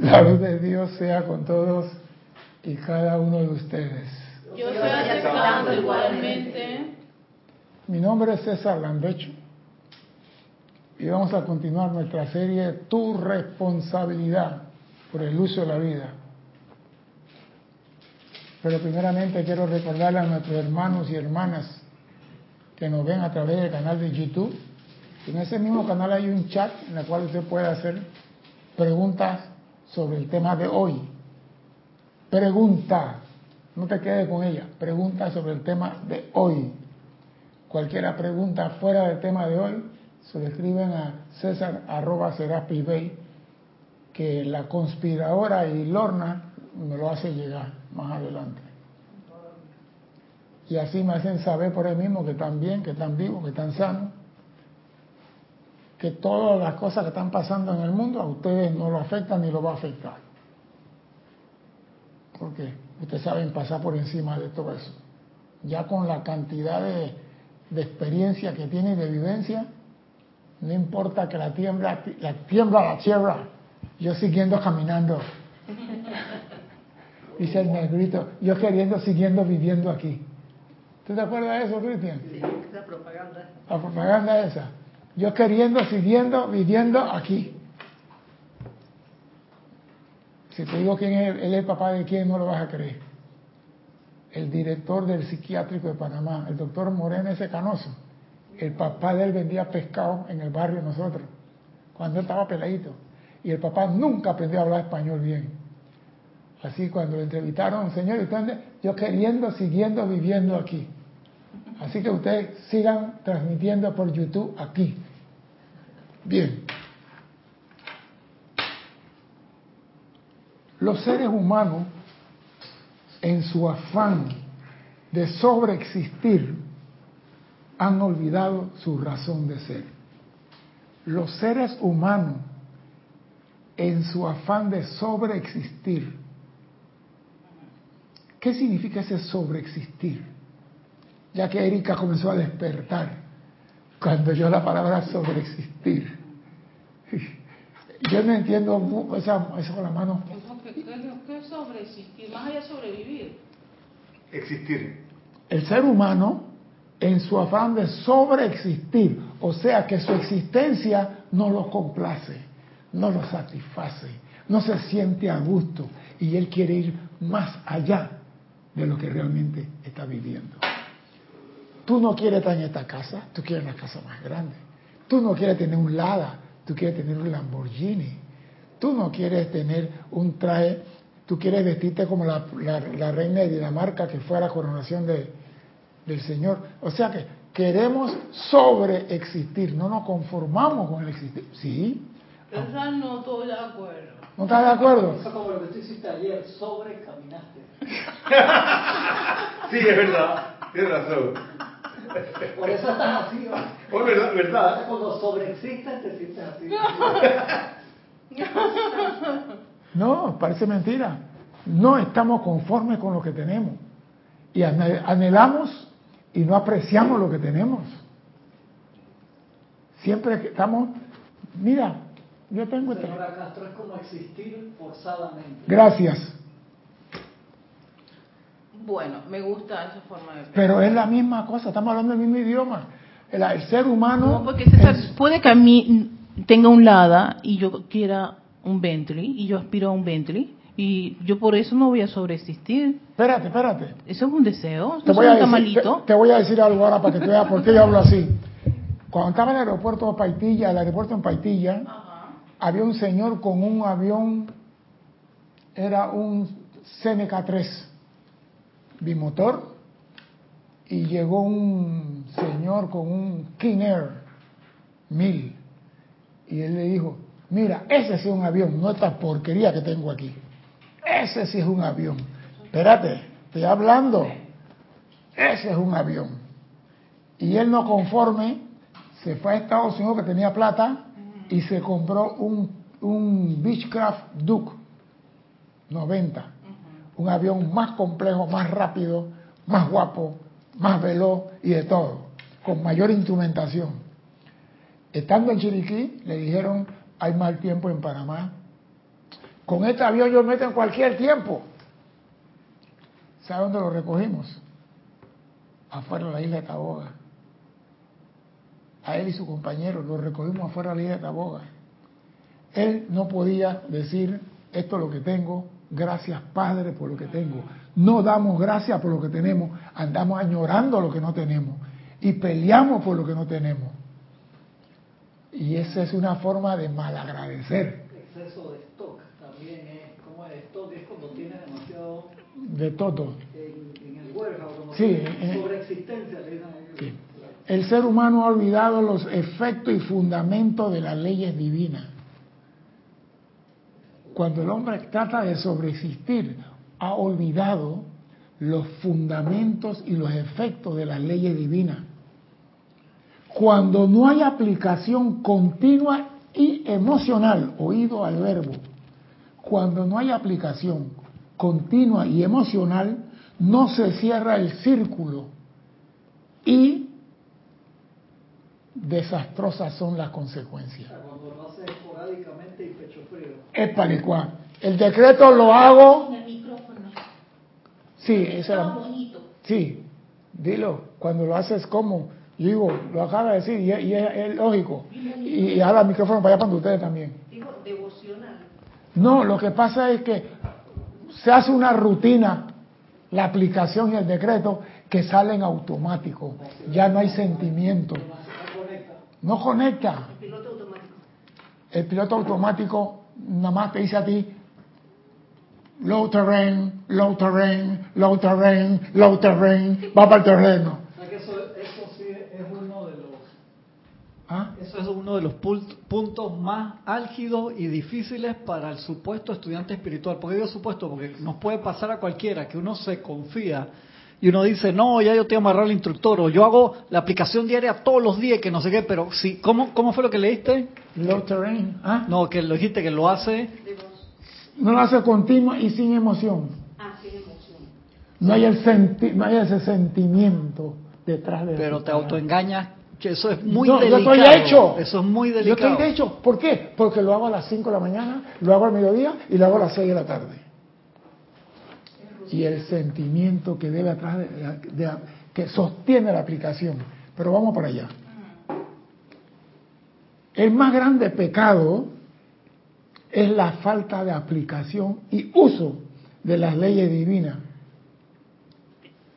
La luz de Dios sea con todos y cada uno de ustedes. Yo estoy aceptando igualmente. Mi nombre es César Landecho y vamos a continuar nuestra serie Tu responsabilidad por el uso de la vida. Pero primeramente quiero recordarle a nuestros hermanos y hermanas que nos ven a través del canal de YouTube. En ese mismo canal hay un chat en el cual usted puede hacer preguntas sobre el tema de hoy. Pregunta, no te quedes con ella, pregunta sobre el tema de hoy. Cualquiera pregunta fuera del tema de hoy, se lo escriben a César arroba Bay, que la conspiradora y Lorna me lo hace llegar más adelante. Y así me hacen saber por ahí mismo que están bien, que están vivos, que están sanos, que todas las cosas que están pasando en el mundo a ustedes no lo afectan ni lo va a afectar. Porque ustedes saben pasar por encima de todo eso. Ya con la cantidad de, de experiencia que tienen de vivencia, no importa que la tiembla, la tiembla la tierra, yo siguiendo caminando. Dice el negrito, yo queriendo, siguiendo viviendo aquí. ¿Tú te acuerdas de eso, Cristian? Sí, la propaganda. La propaganda esa. Yo queriendo, siguiendo, viviendo aquí. Si te digo quién es, él es el papá de quién, no lo vas a creer. El director del psiquiátrico de Panamá, el doctor Moreno ese canoso. El papá de él vendía pescado en el barrio nosotros, cuando él estaba peladito. Y el papá nunca aprendió a hablar español bien. Así cuando lo entrevistaron, señor, ¿y yo queriendo, siguiendo, viviendo aquí. Así que ustedes sigan transmitiendo por YouTube aquí. Bien. Los seres humanos, en su afán de sobreexistir, han olvidado su razón de ser. Los seres humanos, en su afán de sobreexistir, ¿qué significa ese sobreexistir? Ya que Erika comenzó a despertar cuando yo la palabra sobreexistir. Yo no entiendo esa, eso con la mano. ¿Qué, es sobreexistir? Más allá de sobrevivir. Existir. El ser humano en su afán de sobreexistir, o sea que su existencia no lo complace, no lo satisface, no se siente a gusto y él quiere ir más allá de lo que realmente está viviendo. Tú no quieres estar en esta casa, tú quieres una casa más grande. Tú no quieres tener un Lada, tú quieres tener un Lamborghini. Tú no quieres tener un traje, tú quieres vestirte como la, la reina de Dinamarca que fue a la coronación de, del Señor. O sea que queremos sobreexistir, no nos conformamos con el existir. Sí. Esa no estoy de acuerdo. ¿No estás de acuerdo? Eso como lo que tú hiciste ayer, sobrecaminaste. sí, es verdad, tienes razón. Por eso estás así. ¿no? verdad, verdad. Cuando sobreexistes te sientes así. No, parece mentira. No estamos conformes con lo que tenemos. Y anhelamos y no apreciamos lo que tenemos. Siempre que estamos, mira, yo tengo... Este Señora Castro, es como existir forzadamente. Gracias. Bueno, me gusta esa forma de Pero es la misma cosa, estamos hablando el mismo idioma. El, ser humano... No, porque puede que a mí tenga un Lada y yo quiera un Bentley y yo aspiro a un Bentley y yo por eso no voy a sobreexistir. Espérate, espérate. Eso es un deseo. Te voy, a decir, te, voy, a decir, algo ahora para que tú veas por qué yo hablo así. Cuando estaba en el aeropuerto de Paitilla, el aeropuerto en Paitilla, había un señor con un avión, era un CMK-3 bimotor, y llegó un señor con un King Air 1000. Y él le dijo, mira, ese es un avión, no esta porquería que tengo aquí. Ese sí es un avión. Espérate, estoy hablando. Ese es un avión. Y él no conforme, se fue a Estados Unidos que tenía plata y se compró un, un Beechcraft Duke 90. Un avión más complejo, más rápido, más guapo, más veloz y de todo, con mayor instrumentación. Estando en Chiriquí, le dijeron, hay mal tiempo en Panamá, Con este avión yo me meto en cualquier tiempo. ¿Sabe dónde lo recogimos? Afuera de la isla de Taboga. A él y su compañero lo recogimos afuera de la isla de Taboga. Él no podía decir, esto es lo que tengo, gracias Padre por lo que tengo. No damos gracias por lo que tenemos, andamos añorando lo que no tenemos y peleamos por lo que no tenemos. Y esa es una forma de malagradecer. Exceso de stock también es, como es stock? Es cuando tienes demasiado De todo. en, en el warehouse, Sí, tienes eh, ellos. Sí. El ser humano ha olvidado los efectos y fundamentos de las leyes divinas. Cuando el hombre trata de sobreexistir, ha olvidado los fundamentos y los efectos de las leyes divinas. Cuando no hay aplicación continua y emocional, oído al verbo, cuando no hay aplicación continua y emocional, no se cierra el círculo y desastrosas son las O consecuencias. sea, cuando lo haces esporádicamente y pecho frío. Es palicuá. El decreto lo hago. En el micrófono. Sí, ese era. bonito. Sí, dilo. Cuando lo haces como. Yo digo, lo acaba de decir y, es- y es, es lógico. Y, y habla el micrófono para allá para ustedes también. Digo, devocional. No, lo que pasa es que se hace una rutina, la aplicación y el decreto, que salen automático. Ya no hay sentimiento. No conecta. El piloto automático. El piloto automático nada más te dice a ti low terrain, low terrain, low terrain, low terrain, va para el terreno. O sea que eso, eso sí es uno de los ¿Ah? Eso es uno de los pul- puntos más álgidos y difíciles para el supuesto estudiante espiritual. ¿Por qué digo supuesto? Porque nos puede pasar a cualquiera que uno se confía y uno dice, no, ya yo te amarrado al instructor, o yo hago la aplicación diaria todos los días, que no sé qué, pero sí, ¿cómo, cómo fue lo que leíste? Low terrain. ¿Ah? No, que lo dijiste que lo hace, No lo hace continua y sin emoción. Ah, sin emoción. No hay, el senti- no hay ese sentimiento detrás de pero te autoengañas, que eso es muy No, yo delicado. estoy hecho. Eso es muy Yo delicado. estoy hecho. ¿Por qué? Porque lo hago a las 5 de la mañana, lo hago al mediodía y lo hago a las 6 de la tarde. Y el sentimiento que debe atrás de, que sostiene la aplicación. Pero vamos para allá. El más grande pecado es la falta de aplicación y uso de las leyes divinas.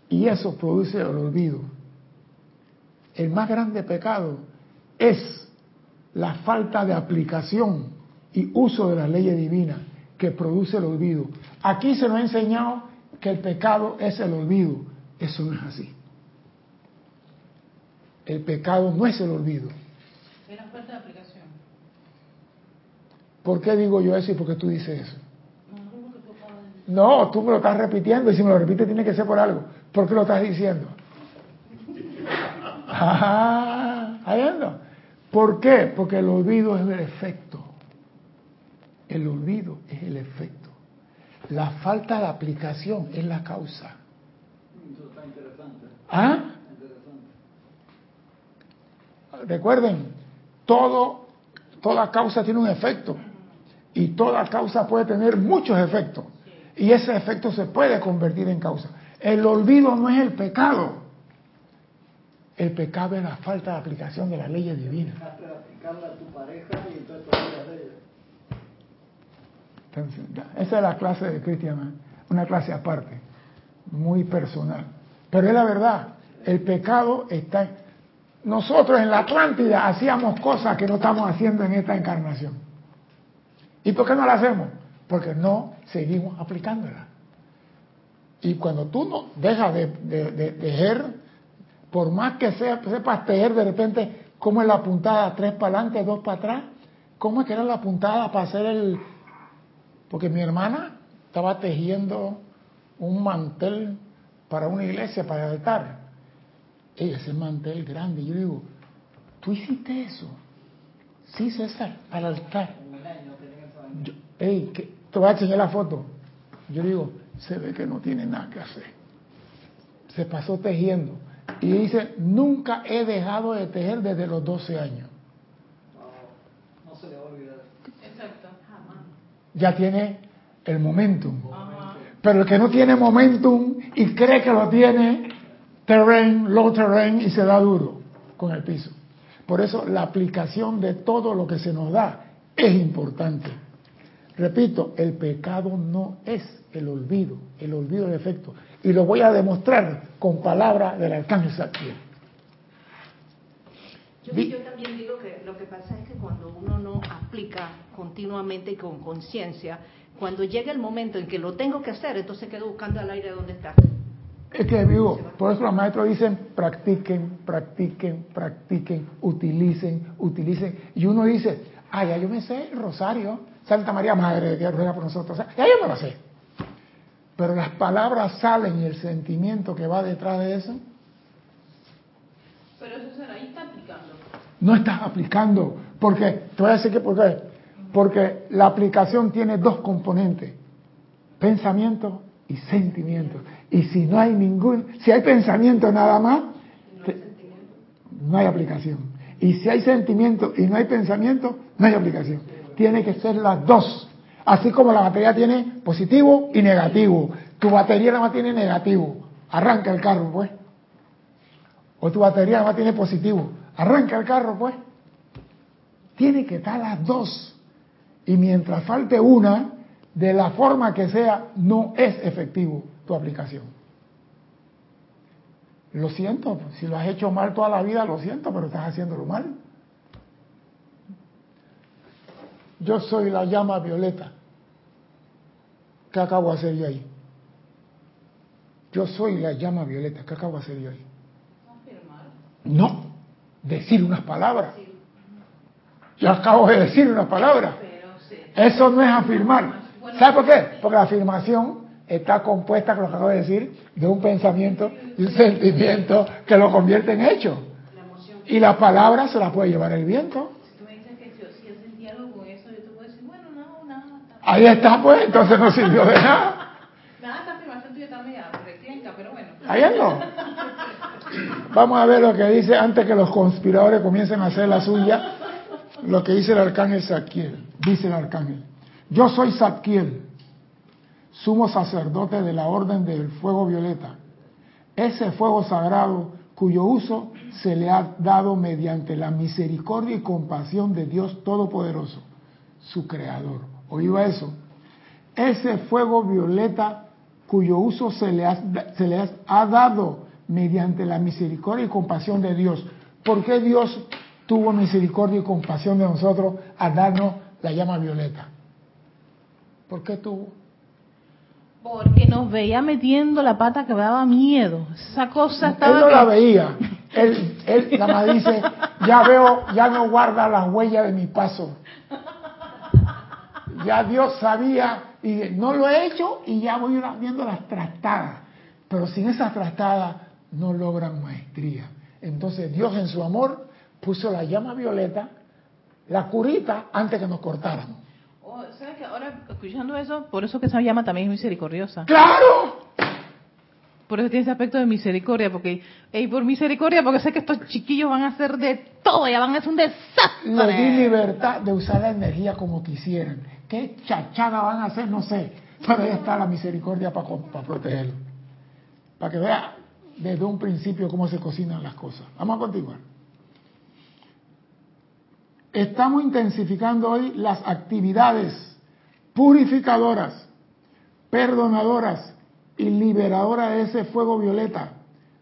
Y eso produce el olvido. El más grande pecado es la falta de aplicación y uso de las leyes divinas que produce el olvido. Aquí se nos ha enseñado que el pecado es el olvido. Eso no es así. El pecado no es el olvido. Era falta de aplicación. ¿Por qué digo yo eso y por qué tú dices eso? No, tú me lo estás repitiendo y si me lo repites tiene que ser por algo. ¿Por qué lo estás diciendo? Ah, ahí anda. ¿Por qué? Porque el olvido es el efecto. El olvido es el efecto. La falta de aplicación es la causa. Eso está interesante, ¿Ah? interesante. Recuerden, todo, toda causa tiene un efecto. Y toda causa puede tener muchos efectos. Y ese efecto se puede convertir en causa. El olvido no es el pecado. El pecado es la falta de aplicación de las leyes divinas. Dejaste de aplicarla a tu pareja y entonces te olvidas de ella. Esa es la clase de Cristian, una clase aparte, muy personal. Pero es la verdad, el pecado está... en- Nosotros en la Atlántida hacíamos cosas que no estamos haciendo en esta encarnación. ¿Y por qué no la hacemos? Porque no seguimos aplicándola. Y cuando tú no dejas de, de- de tejer, por más que sea, sepas tejer de repente, ¿cómo es la puntada? ¿Tres para adelante, dos para atrás? ¿Cómo es que era la puntada para hacer el, porque mi hermana estaba tejiendo un mantel para una iglesia, para el altar. Ella, ese mantel grande. Yo digo, ¿tú hiciste eso? Sí, César, el altar. Yo, te voy a enseñar la foto. Yo digo, se ve que no tiene nada que hacer. Se pasó tejiendo. Y dice, nunca he dejado de tejer desde los 12 años. No, no se le va a olvidar. Exacto. Jamás. Ya tiene el momentum. Pero el que no tiene momentum y cree que lo tiene, terrain, low terrain y se da duro con el piso. Por eso la aplicación de todo lo que se nos da es importante. Repito, el pecado no es el olvido, el olvido de efecto. Y lo voy a demostrar con palabras del arcángel Saquiel. Yo, yo, también digo que lo que pasa es que cuando uno no aplica continuamente y con conciencia, cuando llega el momento en que lo tengo que hacer, entonces quedo buscando al aire donde está. Es que vivo, por eso los maestros dicen practiquen, practiquen, practiquen, utilicen, utilicen. Y uno dice, ah, ya yo me sé el rosario, Santa María Madre que ruega por nosotros, ya yo me lo sé. Pero las palabras salen y el sentimiento que va detrás de eso. Pero eso será, ahí está aplicando. No estás aplicando, porque, te voy a decir que por qué. Porque la aplicación tiene dos componentes, pensamiento y sentimiento. Y si no hay ningún, si hay pensamiento nada más, no hay aplicación. Y si hay sentimiento y no hay pensamiento, no hay aplicación. Tiene que ser las dos. Así como la batería tiene positivo y negativo. Tu batería nada más tiene negativo. Arranca el carro, pues. O tu batería nada más tiene positivo. Arranca el carro, pues. Tiene que estar las dos. Y mientras falte una, de la forma que sea, no es efectivo tu aplicación. Lo siento, si lo has hecho mal toda la vida, lo siento, pero estás haciéndolo mal. Yo soy la llama violeta. ¿Qué acabo de hacer yo ahí? Yo soy la llama violeta. ¿Qué acabo de hacer yo ahí? No, decir unas palabras. Yo acabo de decir unas palabras. Eso no es afirmar. ¿Sabe por qué? Porque la afirmación está compuesta, como acabo de decir, de un pensamiento y un sentimiento que lo convierte en hecho. Y la palabra se la puede llevar el viento. Ahí está, pues, entonces no sirvió de nada. Ahí no. Vamos a ver lo que dice antes que los conspiradores comiencen a hacer la suya. Lo que dice el arcángel Saquiel. Dice el arcángel: Yo soy Saquiel, sumo sacerdote de la orden del fuego violeta. Ese fuego sagrado cuyo uso se le ha dado mediante la misericordia y compasión de Dios Todopoderoso, su Creador. ¿Oíba eso? Ese fuego violeta cuyo uso se le, ha, se le ha dado mediante la misericordia y compasión de Dios. ¿Por qué Dios tuvo misericordia y compasión de nosotros al darnos la llama violeta? ¿Por qué tuvo? Porque nos veía metiendo la pata que me daba miedo. Esa cosa estaba. Él no la veía. Él, él nada más dice: Ya veo, ya no guarda las huellas de mi paso ya Dios sabía y no lo he hecho y ya voy viendo las trastadas. Pero sin esas trastadas no logran maestría. Entonces Dios en su amor puso la llama violeta, la curita, antes que nos cortaran. Oh, ¿Sabes que ahora escuchando eso, por eso que esa llama también es misericordiosa? ¡Claro! Por eso tiene ese aspecto de misericordia, porque, y por misericordia, porque sé que estos chiquillos van a hacer de todo, ya van a hacer un desastre. Les di libertad de usar la energía como quisieran qué chachada van a hacer, no sé. Pero ahí está la misericordia para, para protegerlo. Para que vea desde un principio cómo se cocinan las cosas. Vamos a continuar. Estamos intensificando hoy las actividades purificadoras, perdonadoras y liberadoras de ese fuego violeta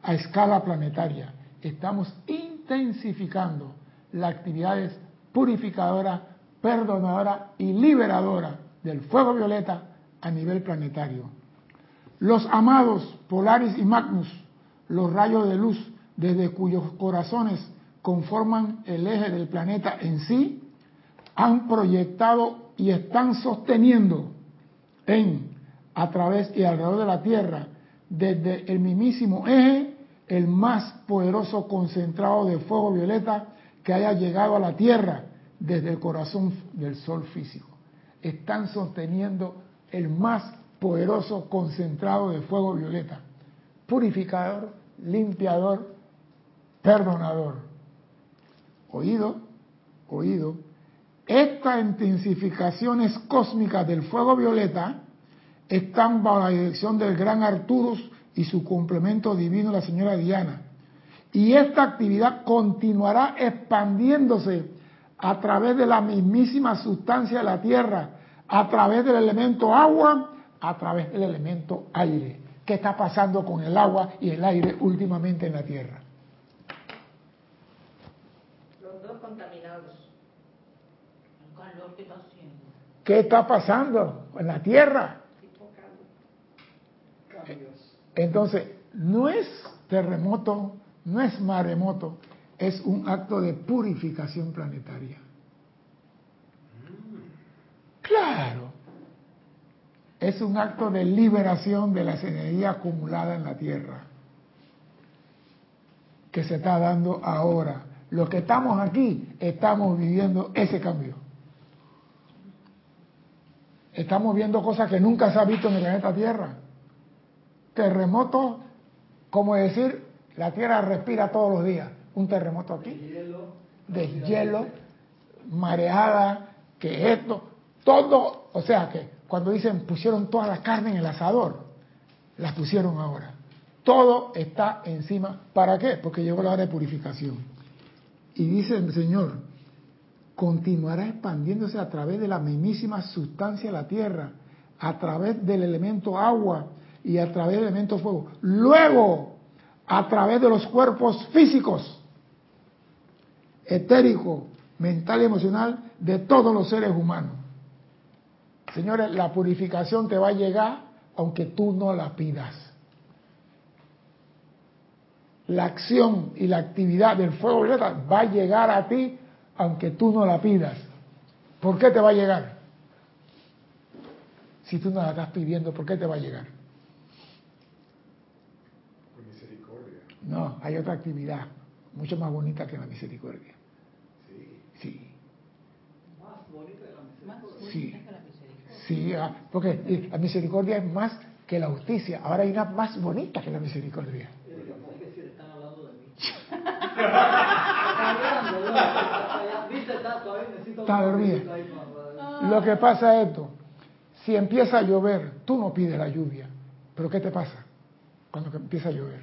a escala planetaria. Estamos intensificando las actividades purificadoras perdonadora y liberadora del fuego violeta a nivel planetario. Los amados Polaris y Magnus, los rayos de luz desde cuyos corazones conforman el eje del planeta en sí, han proyectado y están sosteniendo en, a través y alrededor de la Tierra, desde el mismísimo eje, el más poderoso concentrado de fuego violeta que haya llegado a la Tierra desde el corazón del sol físico. Están sosteniendo el más poderoso concentrado de fuego violeta, purificador, limpiador, perdonador. Oído, oído, Estas intensificaciones cósmicas del fuego violeta están bajo la dirección del gran Arturus y su complemento divino, la señora Diana. Y esta actividad continuará expandiéndose a través de la mismísima sustancia de la Tierra, a través del elemento agua, a través del elemento aire. ¿Qué está pasando con el agua y el aire últimamente en la Tierra? Los dos contaminados. El calor que está haciendo. ¿Qué está pasando en la Tierra? Entonces, no es terremoto, no es maremoto, es un acto de purificación planetaria. Claro. Es un acto de liberación de las energías acumuladas en la Tierra que se está dando ahora. Los que estamos aquí estamos viviendo ese cambio. Estamos viendo cosas que nunca se ha visto en el planeta Tierra. Terremotos, como decir, la Tierra respira todos los días. Un terremoto aquí, Hielo. de hielo, mareada, que esto, todo, o sea que cuando dicen pusieron toda la carne en el asador, las pusieron ahora. Todo está encima. ¿Para qué? Porque llegó la hora de purificación. Y dice el Señor, continuará expandiéndose a través de la mismísima sustancia de la tierra, a través del elemento agua y a través del elemento fuego. Luego, a través de los cuerpos físicos, etérico, mental y emocional de todos los seres humanos. Señores, la purificación te va a llegar aunque tú no la pidas. La acción y la actividad del fuego violeta va a llegar a ti aunque tú no la pidas. ¿Por qué te va a llegar? Si tú no la estás pidiendo, ¿por qué te va a llegar? Por misericordia. No, hay otra actividad mucho más bonita que la misericordia. Sí. Sí, Más bonita de la misericordia. Sí. bonita que la misericordia. Sí, ah, porque la misericordia es más que la justicia. Ahora hay una más bonita que la misericordia. Está dormida. Lo que pasa es esto, si empieza a llover, tú no pides la lluvia, pero ¿qué te pasa cuando empieza a llover?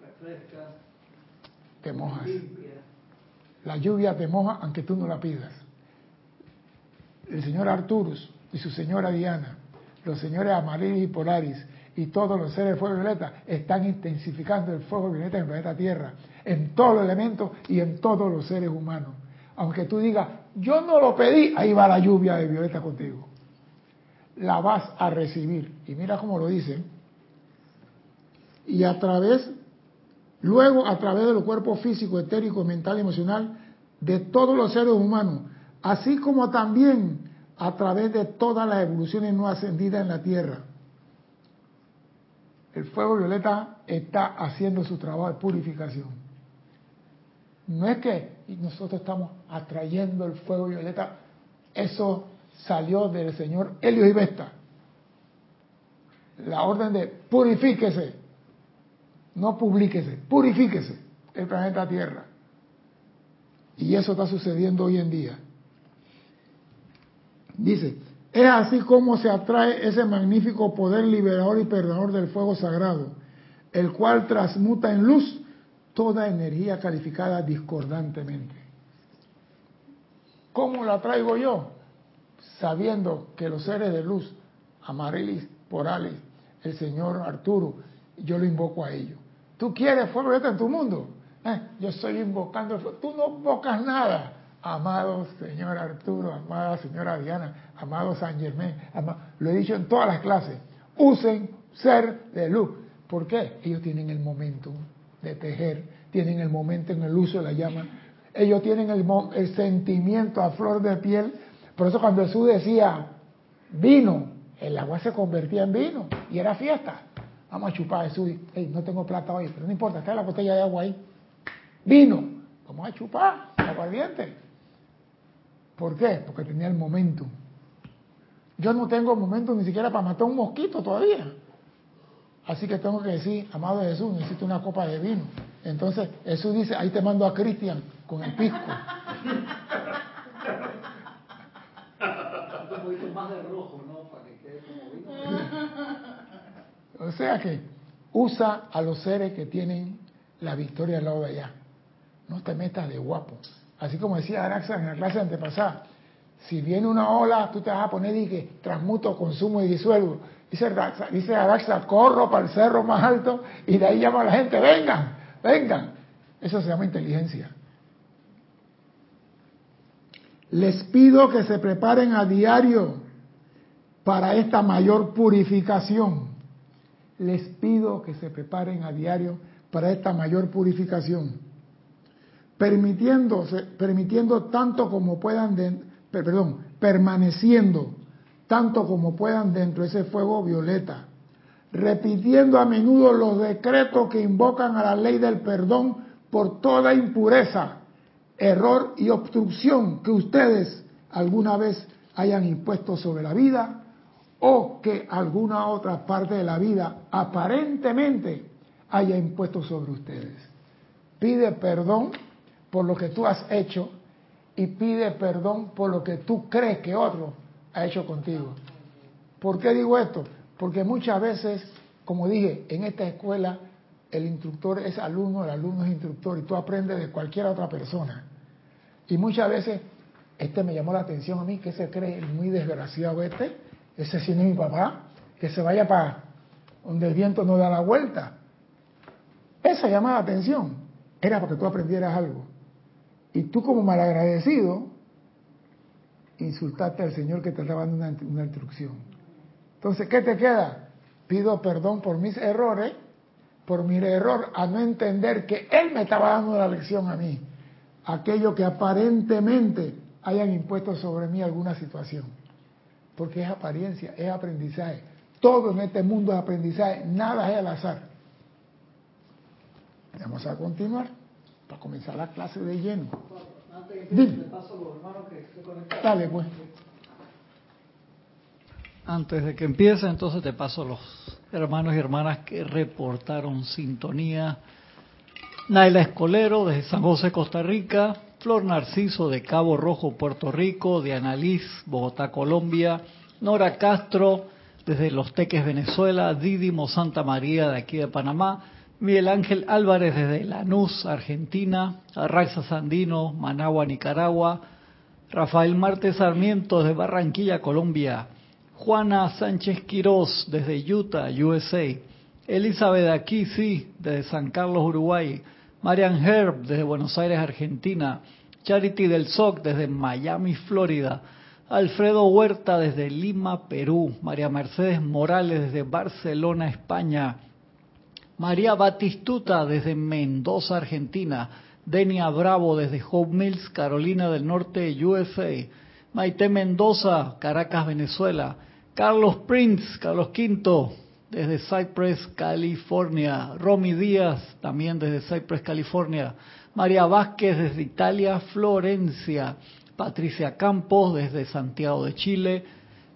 Refresca, Te mojas. La lluvia te moja aunque tú no la pidas. El señor Arturus y su señora Diana, los señores Amarilis y Polaris y todos los seres de fuego violeta están intensificando el fuego violeta en el planeta Tierra, en todos los elementos y en todos los seres humanos. Aunque tú digas, yo no lo pedí, ahí va la lluvia de violeta contigo. La vas a recibir. Y mira cómo lo dicen. Y a través Luego, a través de los cuerpos físico, etérico, mental y emocional de todos los seres humanos, así como también a través de todas las evoluciones no ascendidas en la Tierra. El fuego violeta está haciendo su trabajo de purificación. No es que nosotros estamos atrayendo el fuego violeta, eso salió del señor Helio y Vesta. La orden de purifíquese, no publíquese, purifíquese el planeta Tierra. Y eso está sucediendo hoy en día. Dice, es así como se atrae ese magnífico poder liberador y perdonador del fuego sagrado, el cual transmuta en luz toda energía calificada discordantemente. ¿Cómo la traigo yo? Sabiendo que los seres de luz, Amarilis, Porales, el señor Arturo, yo lo invoco a ellos. ¿Tú quieres fuego en tu mundo? Eh, yo estoy invocando el fuego. Tú no invocas nada. Amado señor Arturo, amada señora Diana, amado San Germán, lo he dicho en todas las clases, usen ser de luz. ¿Por qué? Ellos tienen el momento de tejer, tienen el momento en el uso de la llama, ellos tienen el, sentimiento a flor de piel. Por eso cuando Jesús decía vino, el agua se convertía en vino y era fiesta. Vamos a chupar Jesús. Hey, no tengo plata hoy, pero no importa, está la botella de agua ahí. Vino, vamos a chupar, aguardiente. ¿Por qué? Porque tenía el momento. Yo no tengo momento ni siquiera para matar un mosquito todavía. Así que tengo que decir, amado Jesús, necesito una copa de vino. Entonces Jesús dice, ahí te mando a Cristian con el pisco. O sea que usa a los seres que tienen la victoria al lado de allá. No te metas de guapo. Así como decía Araxa en la clase antepasada, si viene una ola, tú te vas a poner y que transmuto, consumo y disuelvo. Dice Araxa, corro para el cerro más alto y de ahí llama a la gente, vengan, vengan. Eso se llama inteligencia. Les pido que se preparen a diario para esta mayor purificación. Les pido que se preparen a diario para esta mayor purificación, permitiéndose, permitiendo tanto como puedan, de- perdón, permaneciendo tanto como puedan dentro de ese fuego violeta, repitiendo a menudo los decretos que invocan a la ley del perdón por toda impureza, error y obstrucción que ustedes alguna vez hayan impuesto sobre la vida o que alguna otra parte de la vida aparentemente haya impuesto sobre ustedes. Pide perdón por lo que tú has hecho y pide perdón por lo que tú crees que otro ha hecho contigo. ¿Por qué digo esto? Porque muchas veces, como dije, en esta escuela el instructor es alumno, el alumno es instructor y tú aprendes de cualquier otra persona. Y muchas veces, este me llamó la atención a mí, que se cree muy desgraciado este, ese sí no es mi papá, que se vaya para donde el viento no da la vuelta. Esa llamada la atención era para que tú aprendieras algo. Y tú como malagradecido, insultaste al Señor que te estaba dando una, una instrucción. Entonces, ¿qué te queda? Pido perdón por mis errores, por mi error a no entender que Él me estaba dando la lección a mí. Aquello que aparentemente hayan impuesto sobre mí alguna situación. Porque es apariencia, es aprendizaje. Todo en este mundo es aprendizaje, nada es al azar. Vamos a continuar para comenzar la clase de lleno. De pues. Antes de que empiece, entonces te paso los hermanos y hermanas que reportaron sintonía. Naila Escolero desde San José, Costa Rica. Flor Narciso de Cabo Rojo, Puerto Rico. Diana Liz, Bogotá, Colombia. Nora Castro desde Los Teques, Venezuela. Didimo Santa María de aquí de Panamá. Miguel Ángel Álvarez desde Lanús, Argentina. Arraxa Sandino, Managua, Nicaragua. Rafael Marte Sarmiento desde Barranquilla, Colombia. Juana Sánchez Quirós desde Utah, USA. Elizabeth Aquisi desde San Carlos, Uruguay. Marian Herb desde Buenos Aires, Argentina. Charity del SOC desde Miami, Florida. Alfredo Huerta desde Lima, Perú. María Mercedes Morales desde Barcelona, España. María Batistuta desde Mendoza, Argentina. Denia Bravo desde Hope Mills, Carolina del Norte, USA. Maite Mendoza, Caracas, Venezuela. Carlos Prince, Carlos Quinto, desde Cypress, California. Romy Díaz, también desde Cypress, California. María Vázquez, desde Italia, Florencia. Patricia Campos, desde Santiago de Chile.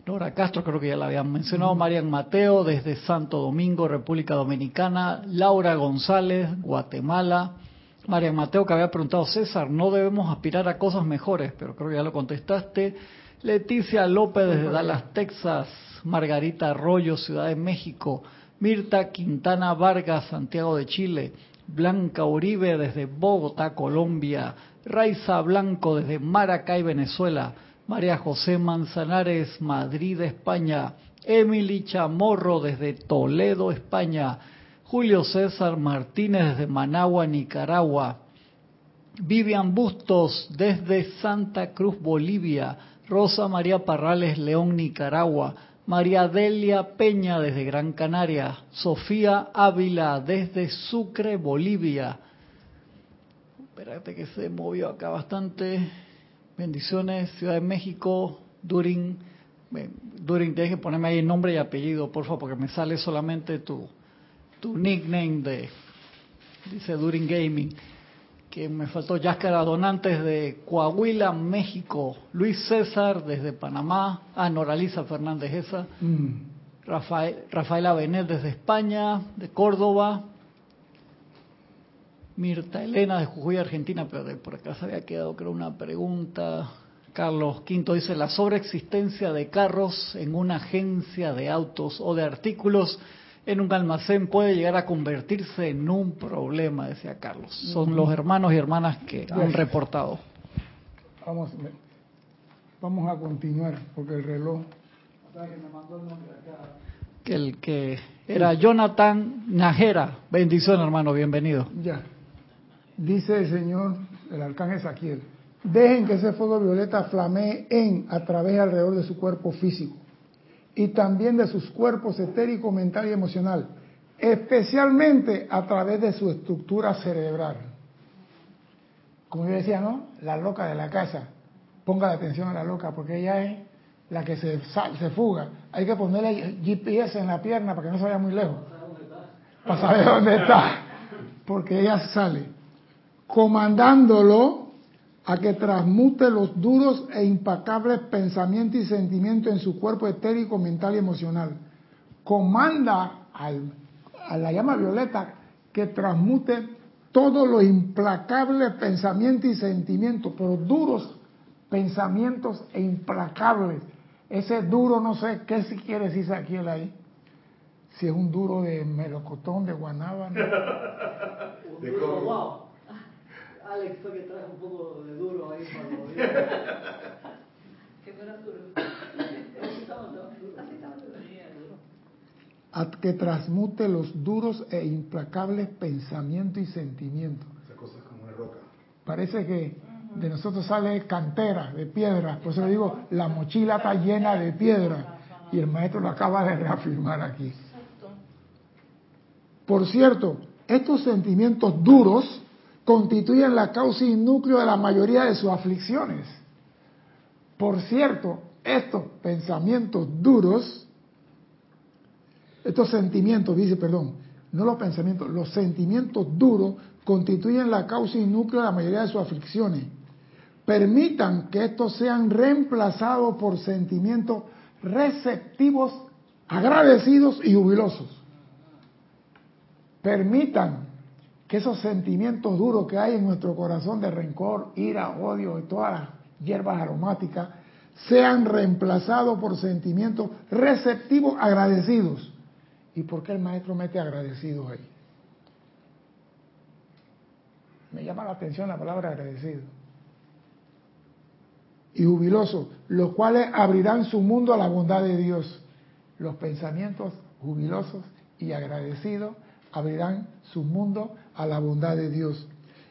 Nora Castro, creo que ya la habían mencionado. Marian Mateo, desde Santo Domingo, República Dominicana. Laura González, Guatemala. Marian Mateo, que había preguntado, César, no debemos aspirar a cosas mejores, pero creo que ya lo contestaste. Leticia López, desde Dallas, Texas. Margarita Arroyo, Ciudad de México. Mirta Quintana Vargas, Santiago de Chile. Blanca Uribe, desde Bogotá, Colombia. Raiza Blanco, desde Maracay, Venezuela. María José Manzanares, Madrid, España. Emily Chamorro, desde Toledo, España. Julio César Martínez, desde Managua, Nicaragua. Vivian Bustos, desde Santa Cruz, Bolivia. Rosa María Parrales, León, Nicaragua. María Delia Peña, desde Gran Canaria. Sofía Ávila, desde Sucre, Bolivia. Espérate que se movió acá bastante. Bendiciones, Ciudad de México, Durin. Durin, tienes que ponerme ahí el nombre y apellido, por favor, porque me sale solamente tu, tu nickname de, dice Durin Gaming. Que me faltó Yáscara Donantes de Coahuila, México. Luis César desde Panamá. Ah, Noraliza Fernández esa. Mm. Rafael, Rafaela Benet desde España, de Córdoba. Mirta Elena de Jujuy, Argentina, pero de por acá se había quedado creo una pregunta Carlos Quinto dice, la sobreexistencia de carros en una agencia de autos o de artículos en un almacén puede llegar a convertirse en un problema, decía Carlos. Son los hermanos y hermanas que han reportado. Vamos, vamos a continuar porque el reloj. Que el que era Jonathan Najera. Bendición, hermano, bienvenido. Ya. Dice el Señor, el arcángel Saquiel, dejen que ese fuego violeta flamee en, a través alrededor de su cuerpo físico y también de sus cuerpos etérico, mental y emocional, especialmente a través de su estructura cerebral. Como yo decía, ¿no? La loca de la casa. Ponga la atención a la loca porque ella es la que se, se fuga. Hay que ponerle GPS en la pierna para que no se vaya muy lejos. Para saber dónde está. Porque ella sale comandándolo a que transmute los duros e impacables pensamientos y sentimientos en su cuerpo etérico, mental y emocional. Comanda al- a la llama violeta que transmute todos los implacables pensamientos y sentimientos, pero duros pensamientos e implacables. Ese duro, no sé qué si quiere decirse aquí el ahí. Si es un duro de melocotón, de guanábana. De coco. Alex fue que trajo un poco de duro ahí para Que fuera duro. a que transmute los duros e implacables pensamientos y sentimientos. Esa cosa es como una roca. Parece que de nosotros sale cantera de piedra, por eso le digo, la mochila está llena de piedra. Y el maestro lo acaba de reafirmar aquí. Por cierto, estos sentimientos duros constituyen la causa y núcleo de la mayoría de sus aflicciones. Por cierto, estos pensamientos duros, estos sentimientos, dice, perdón, no los pensamientos, los sentimientos duros constituyen la causa y núcleo de la mayoría de sus aflicciones. Permitan que estos sean reemplazados por sentimientos receptivos, agradecidos y jubilosos. Permitan que esos sentimientos duros que hay en nuestro corazón de rencor, ira, odio y todas las hierbas aromáticas sean reemplazados por sentimientos receptivos, agradecidos. ¿Y por qué el maestro mete agradecidos ahí? Me llama la atención la palabra agradecido. Y jubiloso, los cuales abrirán su mundo a la bondad de Dios. Los pensamientos jubilosos y agradecidos abrirán su mundo a la bondad de Dios.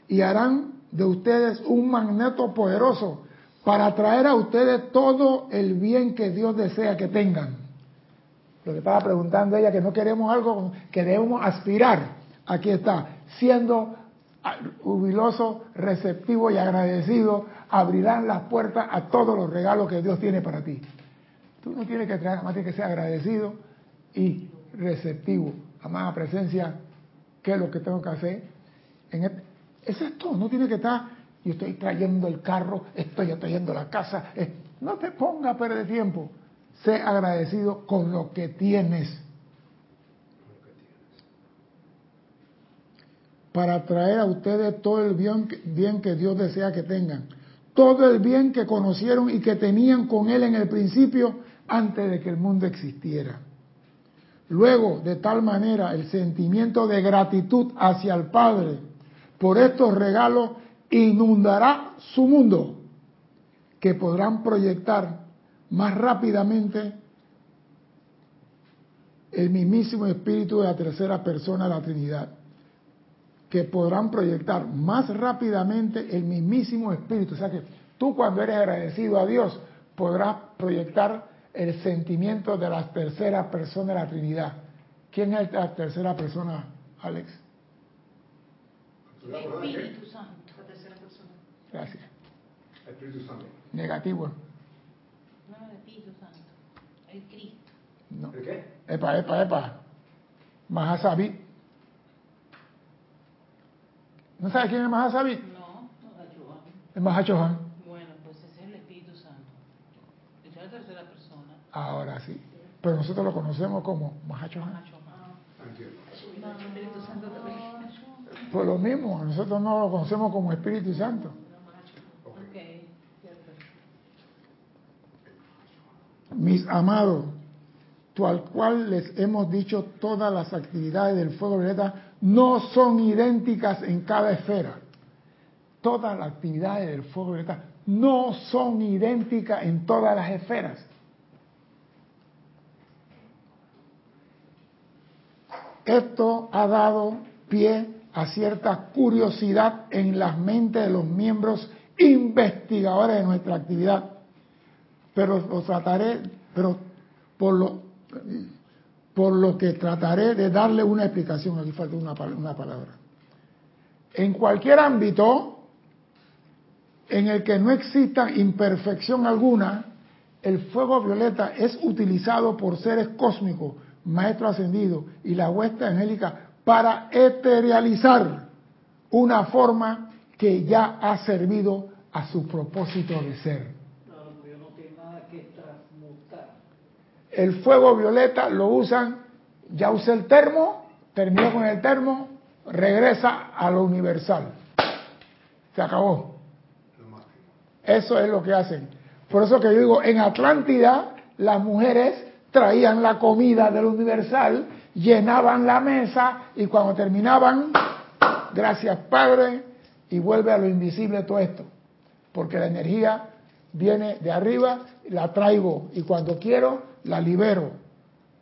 Y harán de ustedes un magneto poderoso para atraer a ustedes todo el bien que Dios desea que tengan. Lo que estaba preguntando ella, que no queremos algo que debemos aspirar. Aquí está, siendo jubiloso, receptivo y agradecido, abrirán las puertas a todos los regalos que Dios tiene para ti. Tú no tienes que traer, más tienes que ser agradecido y receptivo. Amada presencia, ¿qué es lo que tengo que hacer? En este- eso es todo, no tiene que estar, yo estoy trayendo el carro, estoy trayendo la casa. eh, no te pongas a perder tiempo. Sé agradecido con lo que tienes. Para traer a ustedes todo el bien que Dios desea que tengan. Todo el bien que conocieron y que tenían con Él en el principio antes de que el mundo existiera. Luego, de tal manera, el sentimiento de gratitud hacia el Padre por estos regalos inundará su mundo, que podrán proyectar más rápidamente el mismísimo espíritu de la tercera persona de la Trinidad, que podrán proyectar más rápidamente el mismísimo espíritu. O sea que tú cuando eres agradecido a Dios podrás proyectar el sentimiento de la tercera persona de la Trinidad. ¿Quién es la tercera persona, Alex? Espíritu Santo. La tercera persona. Gracias. El Espíritu Santo. Negativo. No, el Espíritu Santo. El Cristo. No. ¿El qué? Epa, epa, epa. Mahasabi. ¿No sabe quién es Mahasabi? No, no da Johan. Es Mahachohan. Bueno, pues ese es el Espíritu Santo. Esa es la tercera persona. Ahora sí. Pero nosotros lo conocemos como Mahachohan. Pues lo mismo, nosotros no lo conocemos como Espíritu Santo. Mis amados, tal cual les hemos dicho, todas las actividades del fuego violeta no son idénticas en cada esfera. Todas las actividades del fuego violeta no son idénticas en todas las esferas. Esto ha dado pie a cierta curiosidad en las mentes de los miembros investigadores de nuestra actividad. Pero lo trataré, pero por lo, por lo que trataré de darle una explicación. Aquí falta una, una palabra. En cualquier ámbito en el que no exista imperfección alguna, el fuego violeta es utilizado por seres cósmicos, maestros ascendidos y la huesta angélica para eterializar una forma que ya ha servido a su propósito de ser. El fuego violeta lo usan, ya usé el termo, terminó con el termo, regresa a lo universal. Se acabó. Eso es lo que hacen. Por eso que yo digo, en Atlántida las mujeres traían la comida del universal, llenaban la mesa y cuando terminaban, gracias Padre, y vuelve a lo invisible todo esto. Porque la energía viene de arriba, la traigo y cuando quiero la libero.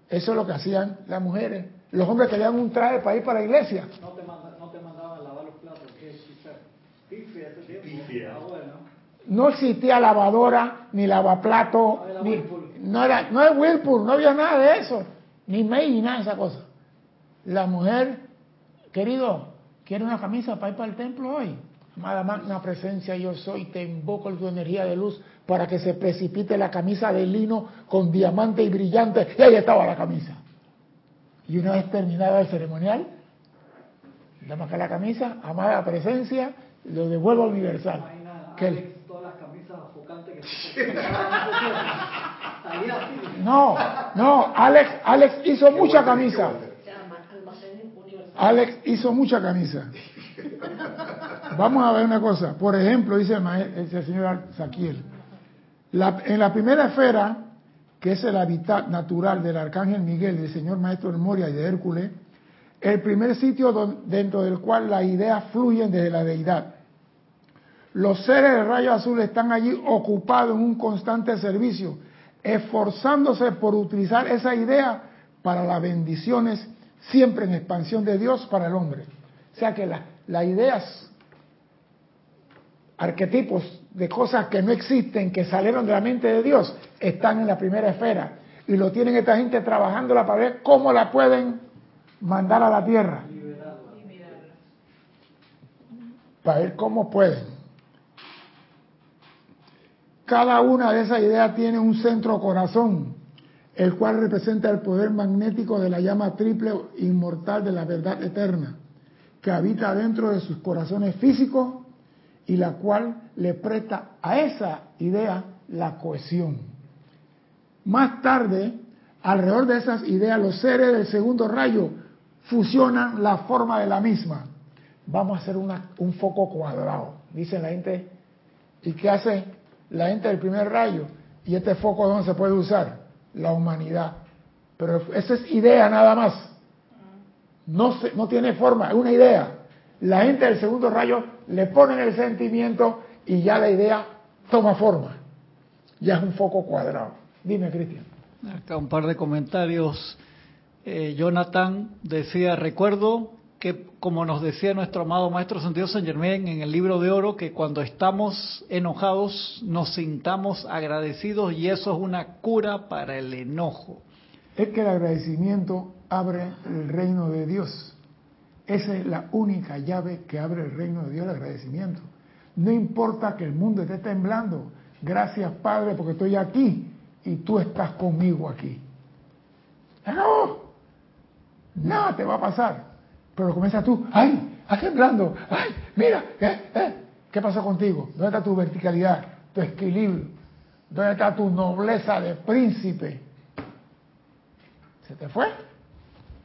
Eso es lo que hacían las mujeres. Los hombres querían un traje para ir para la iglesia. No te, no te mandaban lavar los platos, que es. Ah, bueno. No existía lavadora, ni lavaplato, No ni. No era, no es Whirlpool, no había nada de eso, ni May, ni nada de esa cosa. La mujer, querido, ¿quiere una camisa para ir para el templo hoy? Amada magna presencia, yo soy, te invoco tu energía de luz para que se precipite la camisa de lino con diamante y brillante. Y ahí estaba la camisa. Y una vez terminada el ceremonial, dame acá la camisa, amada presencia, lo devuelvo al universal. Imagina, Que el- todas las camisas que. No, no, Alex, Alex hizo mucha camisa. Alex hizo mucha camisa. Vamos a ver una cosa. Por ejemplo, dice el, señor Saquiel, la- en la primera esfera, que es el hábitat natural del arcángel Miguel, del señor maestro Moria y de Hércules, el primer sitio don- dentro del cual las ideas fluyen desde la deidad. Los seres de rayo azul están allí ocupados en un constante servicio, esforzándose por utilizar esa idea para las bendiciones siempre en expansión de Dios para el hombre. O sea que la- las ideas, arquetipos de cosas que no existen, que salieron de la mente de Dios, están en la primera esfera. Y lo tienen esta gente trabajándola para ver cómo la pueden mandar a la tierra. Para ver cómo pueden. Cada una de esas ideas tiene un centro corazón, el cual representa el poder magnético de la llama triple inmortal de la verdad eterna, que habita dentro de sus corazones físicos y la cual le presta a esa idea la cohesión. Más tarde, alrededor de esas ideas, los seres del segundo rayo fusionan la forma de la misma. Vamos a hacer un foco cuadrado, dice la gente. ¿Y qué hace la gente del primer rayo? ¿Y este foco dónde se puede usar? La humanidad. Pero esa es idea nada más. No, se- no tiene forma, es una idea. La gente del segundo rayo le ponen el sentimiento y ya la idea toma forma. Ya es un foco cuadrado. Dime, Cristian. Acá un par de comentarios. Eh, Jonathan decía, recuerdo que como nos decía nuestro amado Maestro Sentido San Germain en el libro de oro, que cuando estamos enojados nos sintamos agradecidos y eso es una cura para el enojo. Es que el agradecimiento abre el reino de Dios. Esa es la única llave que abre el reino de Dios, el agradecimiento. No importa que el mundo esté temblando. Gracias, Padre, porque estoy aquí y tú estás conmigo aquí. ¡No! Nada te va a pasar. Pero comienzas tú, ¡ay! ¡Está temblando! ¡ay! Mira, ¿eh? ¿eh? ¿qué pasó contigo? ¿Dónde está tu verticalidad, tu equilibrio? ¿Dónde está tu nobleza de príncipe? ¿Se te fue?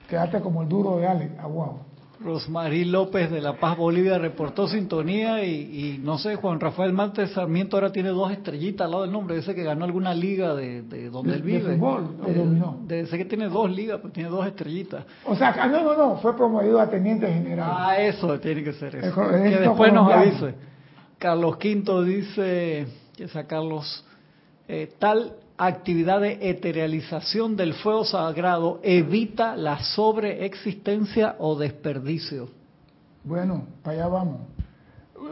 Quedaste como el duro de Alex, aguado. Rosmarí López de La Paz, Bolivia, reportó sintonía y, y no sé, Juan Rafael Mante Sarmiento ahora tiene dos estrellitas al lado del nombre. Dice que ganó alguna liga de, de donde ¿De- él de vive. fútbol o dominó? de- sé que tiene dos ligas, pero tiene dos estrellitas. O sea, ah, no, no, no, fue promovido a teniente general. Ah, eso tiene que ser eso. El Que después nos avise. Carlos Quinto dice, que sea Carlos, eh, tal actividad de eterialización del fuego sagrado evita la sobreexistencia o desperdicio. Bueno, para allá vamos.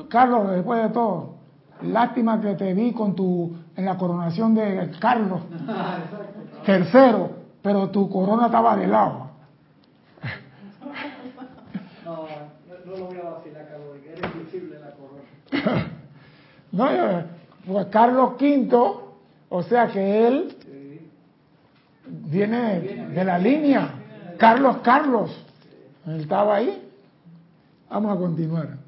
Carlos, después de todo, lástima que te vi con tu en la coronación de Carlos tercero, pero tu corona estaba de lado. No, no lo voy a vacilar, Carlos, eres visible la corona. No, pues Carlos V, o sea que él viene de la línea. Carlos Carlos, él estaba ahí. Vamos a continuar.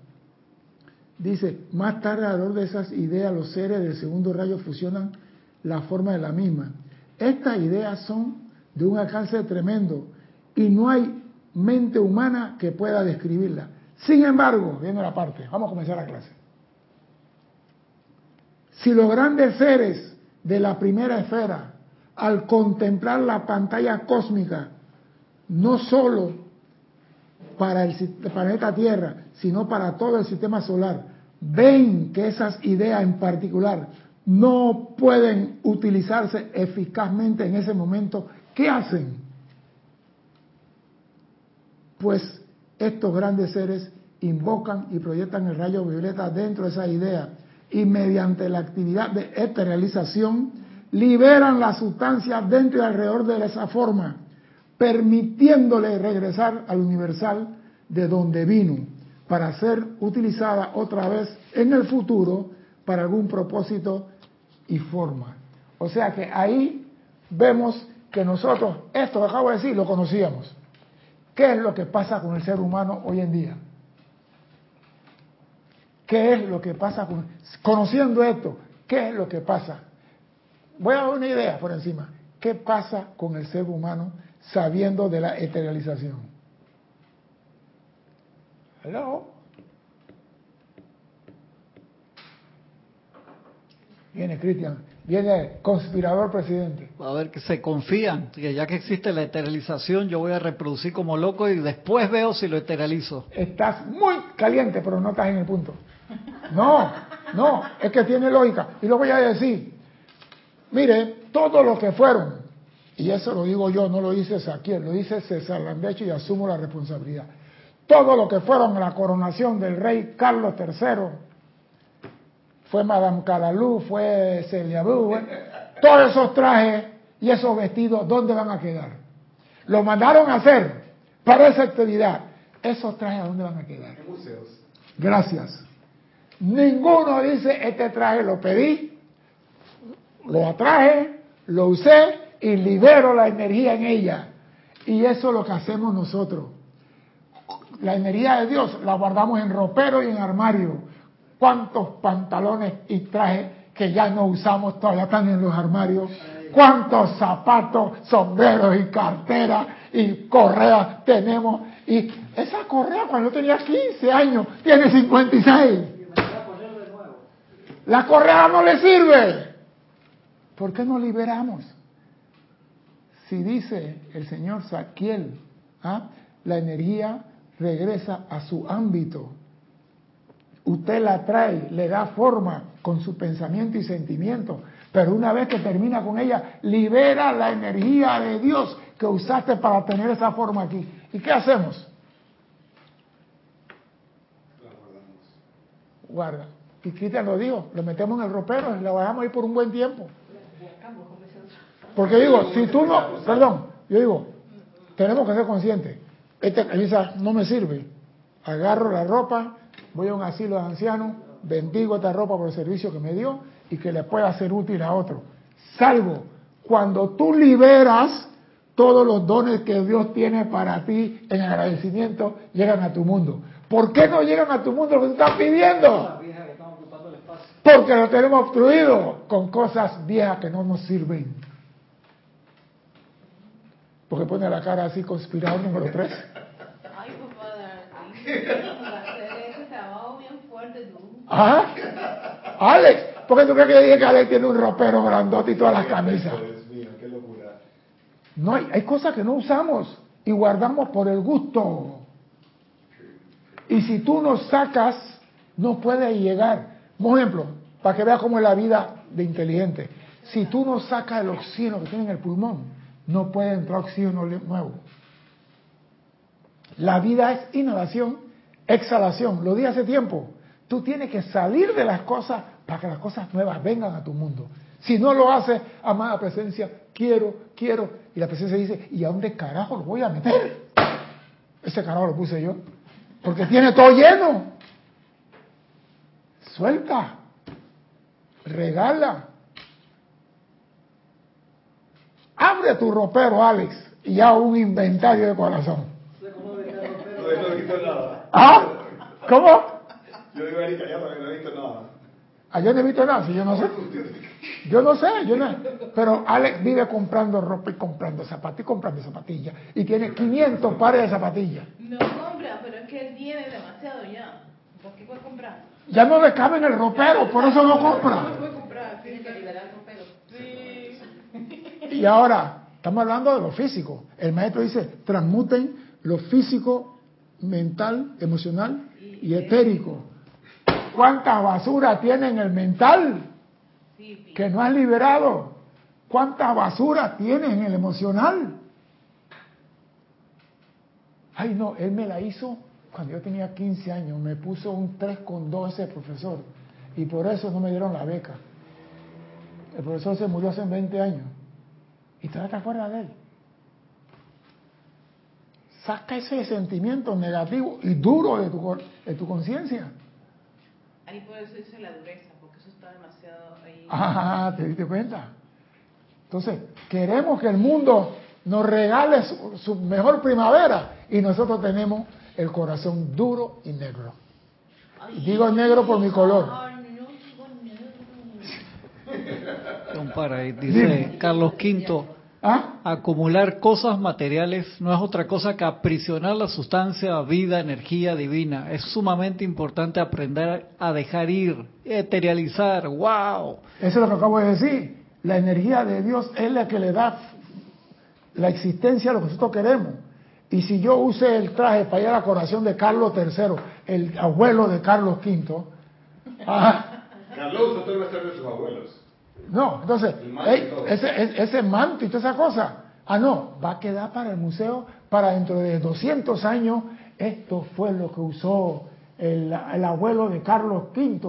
Dice, más tarde alrededor de esas ideas los seres del segundo rayo fusionan la forma de la misma. Estas ideas son de un alcance tremendo y no hay mente humana que pueda describirla. Sin embargo, viendo la parte, vamos a comenzar la clase. Si los grandes seres de la primera esfera, al contemplar la pantalla cósmica, no solo para el planeta Tierra, sino para todo el sistema solar, ven que esas ideas en particular no pueden utilizarse eficazmente en ese momento, ¿qué hacen? Pues estos grandes seres invocan y proyectan el rayo violeta dentro de esa idea y mediante la actividad de esterilización liberan la sustancia dentro y alrededor de esa forma, permitiéndole regresar al universal de donde vino, para ser utilizada otra vez en el futuro para algún propósito y forma. O sea que ahí vemos que nosotros, esto que acabo de decir, lo conocíamos. ¿Qué es lo que pasa con el ser humano hoy en día? ¿Qué es lo que pasa con... Conociendo esto, ¿qué es lo que pasa? Voy a dar una idea por encima. ¿Qué pasa con el ser humano sabiendo de la eteralización? ¿Hello? Viene Cristian, viene conspirador presidente. A ver, que se confían, que ya que existe la esterilización, yo voy a reproducir como loco y después veo si lo esterilizo. Estás muy caliente, pero no estás en el punto. No, no, es que tiene lógica. Y lo voy a decir. Mire, todos los que fueron, y eso lo digo yo, no lo dice Saquiel, lo dice César Landecho y asumo la responsabilidad. Todos los que fueron a la coronación del rey Carlos III, fue Madame Calalú, fue Celia Bú, todos esos trajes y esos vestidos, ¿dónde van a quedar? Lo mandaron a hacer para esa actividad. Esos trajes, ¿a dónde van a quedar? En museos. Gracias. Ninguno dice, este traje lo pedí, lo atraje, lo usé y libero la energía en ella. Y eso es lo que hacemos nosotros. La energía de Dios la guardamos en ropero y en armario. ¿Cuántos pantalones y trajes que ya no usamos todavía están en los armarios? ¿Cuántos zapatos, sombreros y carteras y correas tenemos? Y esa correa cuando tenía 15 años tiene 56. La correa no le sirve. ¿Por qué no liberamos? Si dice el señor Saquiel, ¿ah? la energía regresa a su ámbito. Usted la trae, le da forma con su pensamiento y sentimiento, pero una vez que termina con ella, libera la energía de Dios que usaste para tener esa forma aquí. ¿Y qué hacemos? La guardamos. Guarda. Y Cristian lo dijo, lo metemos en el ropero y lo dejamos ahí por un buen tiempo. Porque digo, si tú no, perdón, yo digo, tenemos que ser conscientes. Esta camisa no me sirve. Agarro la ropa, voy a un asilo de ancianos, bendigo esta ropa por el servicio que me dio y que le pueda ser útil a otro. Salvo cuando tú liberas todos los dones que Dios tiene para ti en agradecimiento, llegan a tu mundo. ¿Por qué no llegan a tu mundo lo que tú estás pidiendo? Porque lo tenemos obstruido con cosas viejas que no nos sirven. Porque pone la cara así conspirado número 3. Ay, pues, papá, ese trabajo bien fuerte tú. ¿Ah? Alex, ¿por qué tú crees que dije que Alex tiene un ropero grandote y todas las camisas? No hay, hay cosas que no usamos y guardamos por el gusto. Y si tú nos sacas, no puedes llegar. Por ejemplo, para que veas cómo es la vida de inteligente. Si tú no sacas el oxígeno que tiene en el pulmón, no puede entrar oxígeno nuevo. La vida es inhalación, exhalación. Lo dije hace tiempo. Tú tienes que salir de las cosas para que las cosas nuevas vengan a tu mundo. Si no lo haces, amada presencia, quiero, quiero. Y la presencia dice, ¿y a dónde carajo lo voy a meter? Ese carajo lo puse yo. Porque tiene todo lleno. Suelta. Regala. Abre tu ropero, Alex, y haz un inventario de corazón. No, yo no he visto nada. ¿Ah? ¿Cómo? Yo digo Erika ya no he visto nada. Ah, yo no he visto nada, si yo no sé. Yo no sé, yo no. Pero Alex vive comprando ropa y comprando zapatos y comprando zapatillas. Y tiene 500 pares de zapatillas. No compra, pero es que él tiene demasiado ya. ¿Por qué puede comprar? Ya no le cabe en el ropero, por eso no compra. puede comprar, Tiene que liberar el ropero. Sí. Y ahora, estamos hablando de lo físico. El maestro dice, transmuten lo físico, mental, emocional y etérico. ¿Cuánta basura tiene en el mental que no has liberado? ¿Cuánta basura tiene en el emocional? Ay, no, él me la hizo cuando yo tenía 15 años. Me puso un 3 con 12 profesor. Y por eso no me dieron la beca. El profesor se murió hace 20 años. Y todavía te acuerdas de él. Saca ese sentimiento negativo y duro de tu, de tu conciencia. Ahí por eso dice la dureza, porque eso está demasiado ahí. Ah, ¿te diste cuenta? Entonces, queremos que el mundo nos regale su, su mejor primavera y nosotros tenemos el corazón duro y negro. Digo negro por mi color. Un para ahí, dice Carlos V, ¿Ah? acumular cosas materiales no es otra cosa que aprisionar la sustancia, vida, energía divina. Es sumamente importante aprender a dejar ir, eterializar. ¡Wow! Eso es lo que acabo de decir. La energía de Dios es la que le da la existencia a lo que nosotros queremos. Y si yo use el traje para ir a la coronación de Carlos III, el abuelo de Carlos V, Carlos usó todo el vestido de sus abuelos. No, entonces, ey, ese, ese- ese manto y toda esa cosa. Ah, no, va a quedar para el museo para dentro de 200 años. Esto fue lo que usó el, el abuelo de Carlos V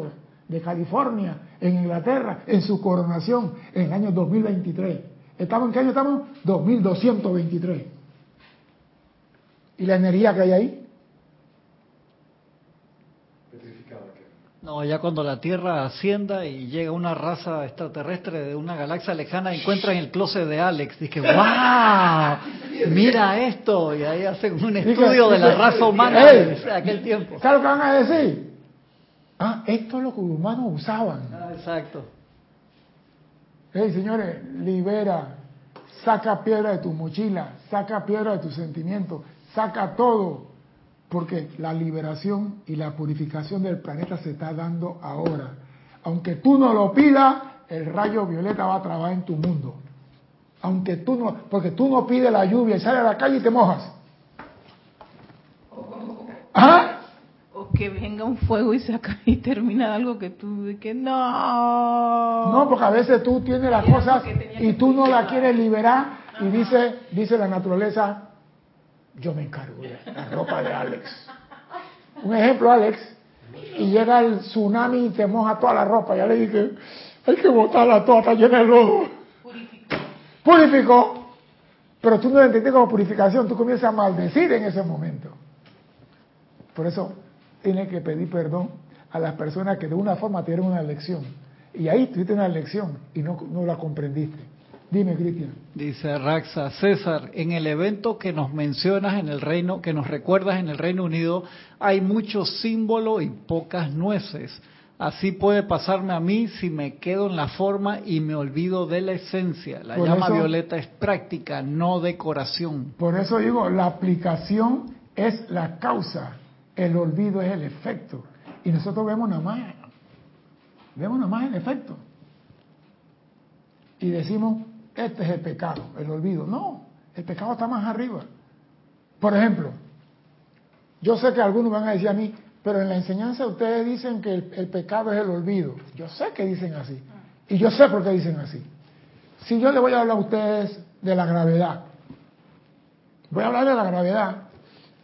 de California, en Inglaterra, en su coronación en el año 2023. ¿Estamos en qué año estamos? 2223. ¿Y la energía que hay ahí? No, ya cuando la Tierra ascienda y llega una raza extraterrestre de una galaxia lejana, encuentran el closet de Alex. Dije, ¡wow! Mira esto. Y ahí hacen un estudio de la raza humana de aquel tiempo. ¿Sabes lo que van a decir? Ah, esto es lo que los humanos usaban. Ah, exacto. Hey, señores, libera, saca piedra de tu mochila, saca piedra de tus sentimientos, saca todo, porque la liberación y la purificación del planeta se está dando ahora. Aunque tú no lo pidas, el rayo violeta va a trabajar en tu mundo. Aunque tú no, porque tú no pides la lluvia y sales a la calle y te mojas. ¿Ah? O que venga un fuego y se acabe y termina algo que tú, que no. No, porque a veces tú tienes las cosas y tú no las purificar. quieres liberar y dice, dice la naturaleza, yo me encargo de la ropa de Alex. Un ejemplo, Alex, y llega el tsunami y te moja toda la ropa. Ya le dije, hay que botarla toda, está llena de lodo. Purificó. Purificó. Pero tú no lo entendiste como purificación, tú comienzas a maldecir en ese momento. Por eso tienes que pedir perdón a las personas que de una forma te dieron una lección. Y ahí tuviste una lección y no, no la comprendiste. Dime, Cristian. Dice Raxa, César, en el evento que nos mencionas en el reino, que nos recuerdas en el Reino Unido, hay mucho símbolo y pocas nueces. Así puede pasarme a mí si me quedo en la forma y me olvido de la esencia. La Por llama eso- violeta es práctica, no decoración. Por eso digo, la aplicación es la causa, el olvido es el efecto. Y nosotros vemos nada más Vemos nomás el efecto. Y decimos, este es el pecado, el olvido. No, el pecado está más arriba. Por ejemplo, yo sé que algunos van a decir a mí, pero en la enseñanza ustedes dicen que el, el pecado es el olvido. Yo sé que dicen así. Y yo sé por qué dicen así. Si yo le voy a hablar a ustedes de la gravedad, voy a hablar de la gravedad.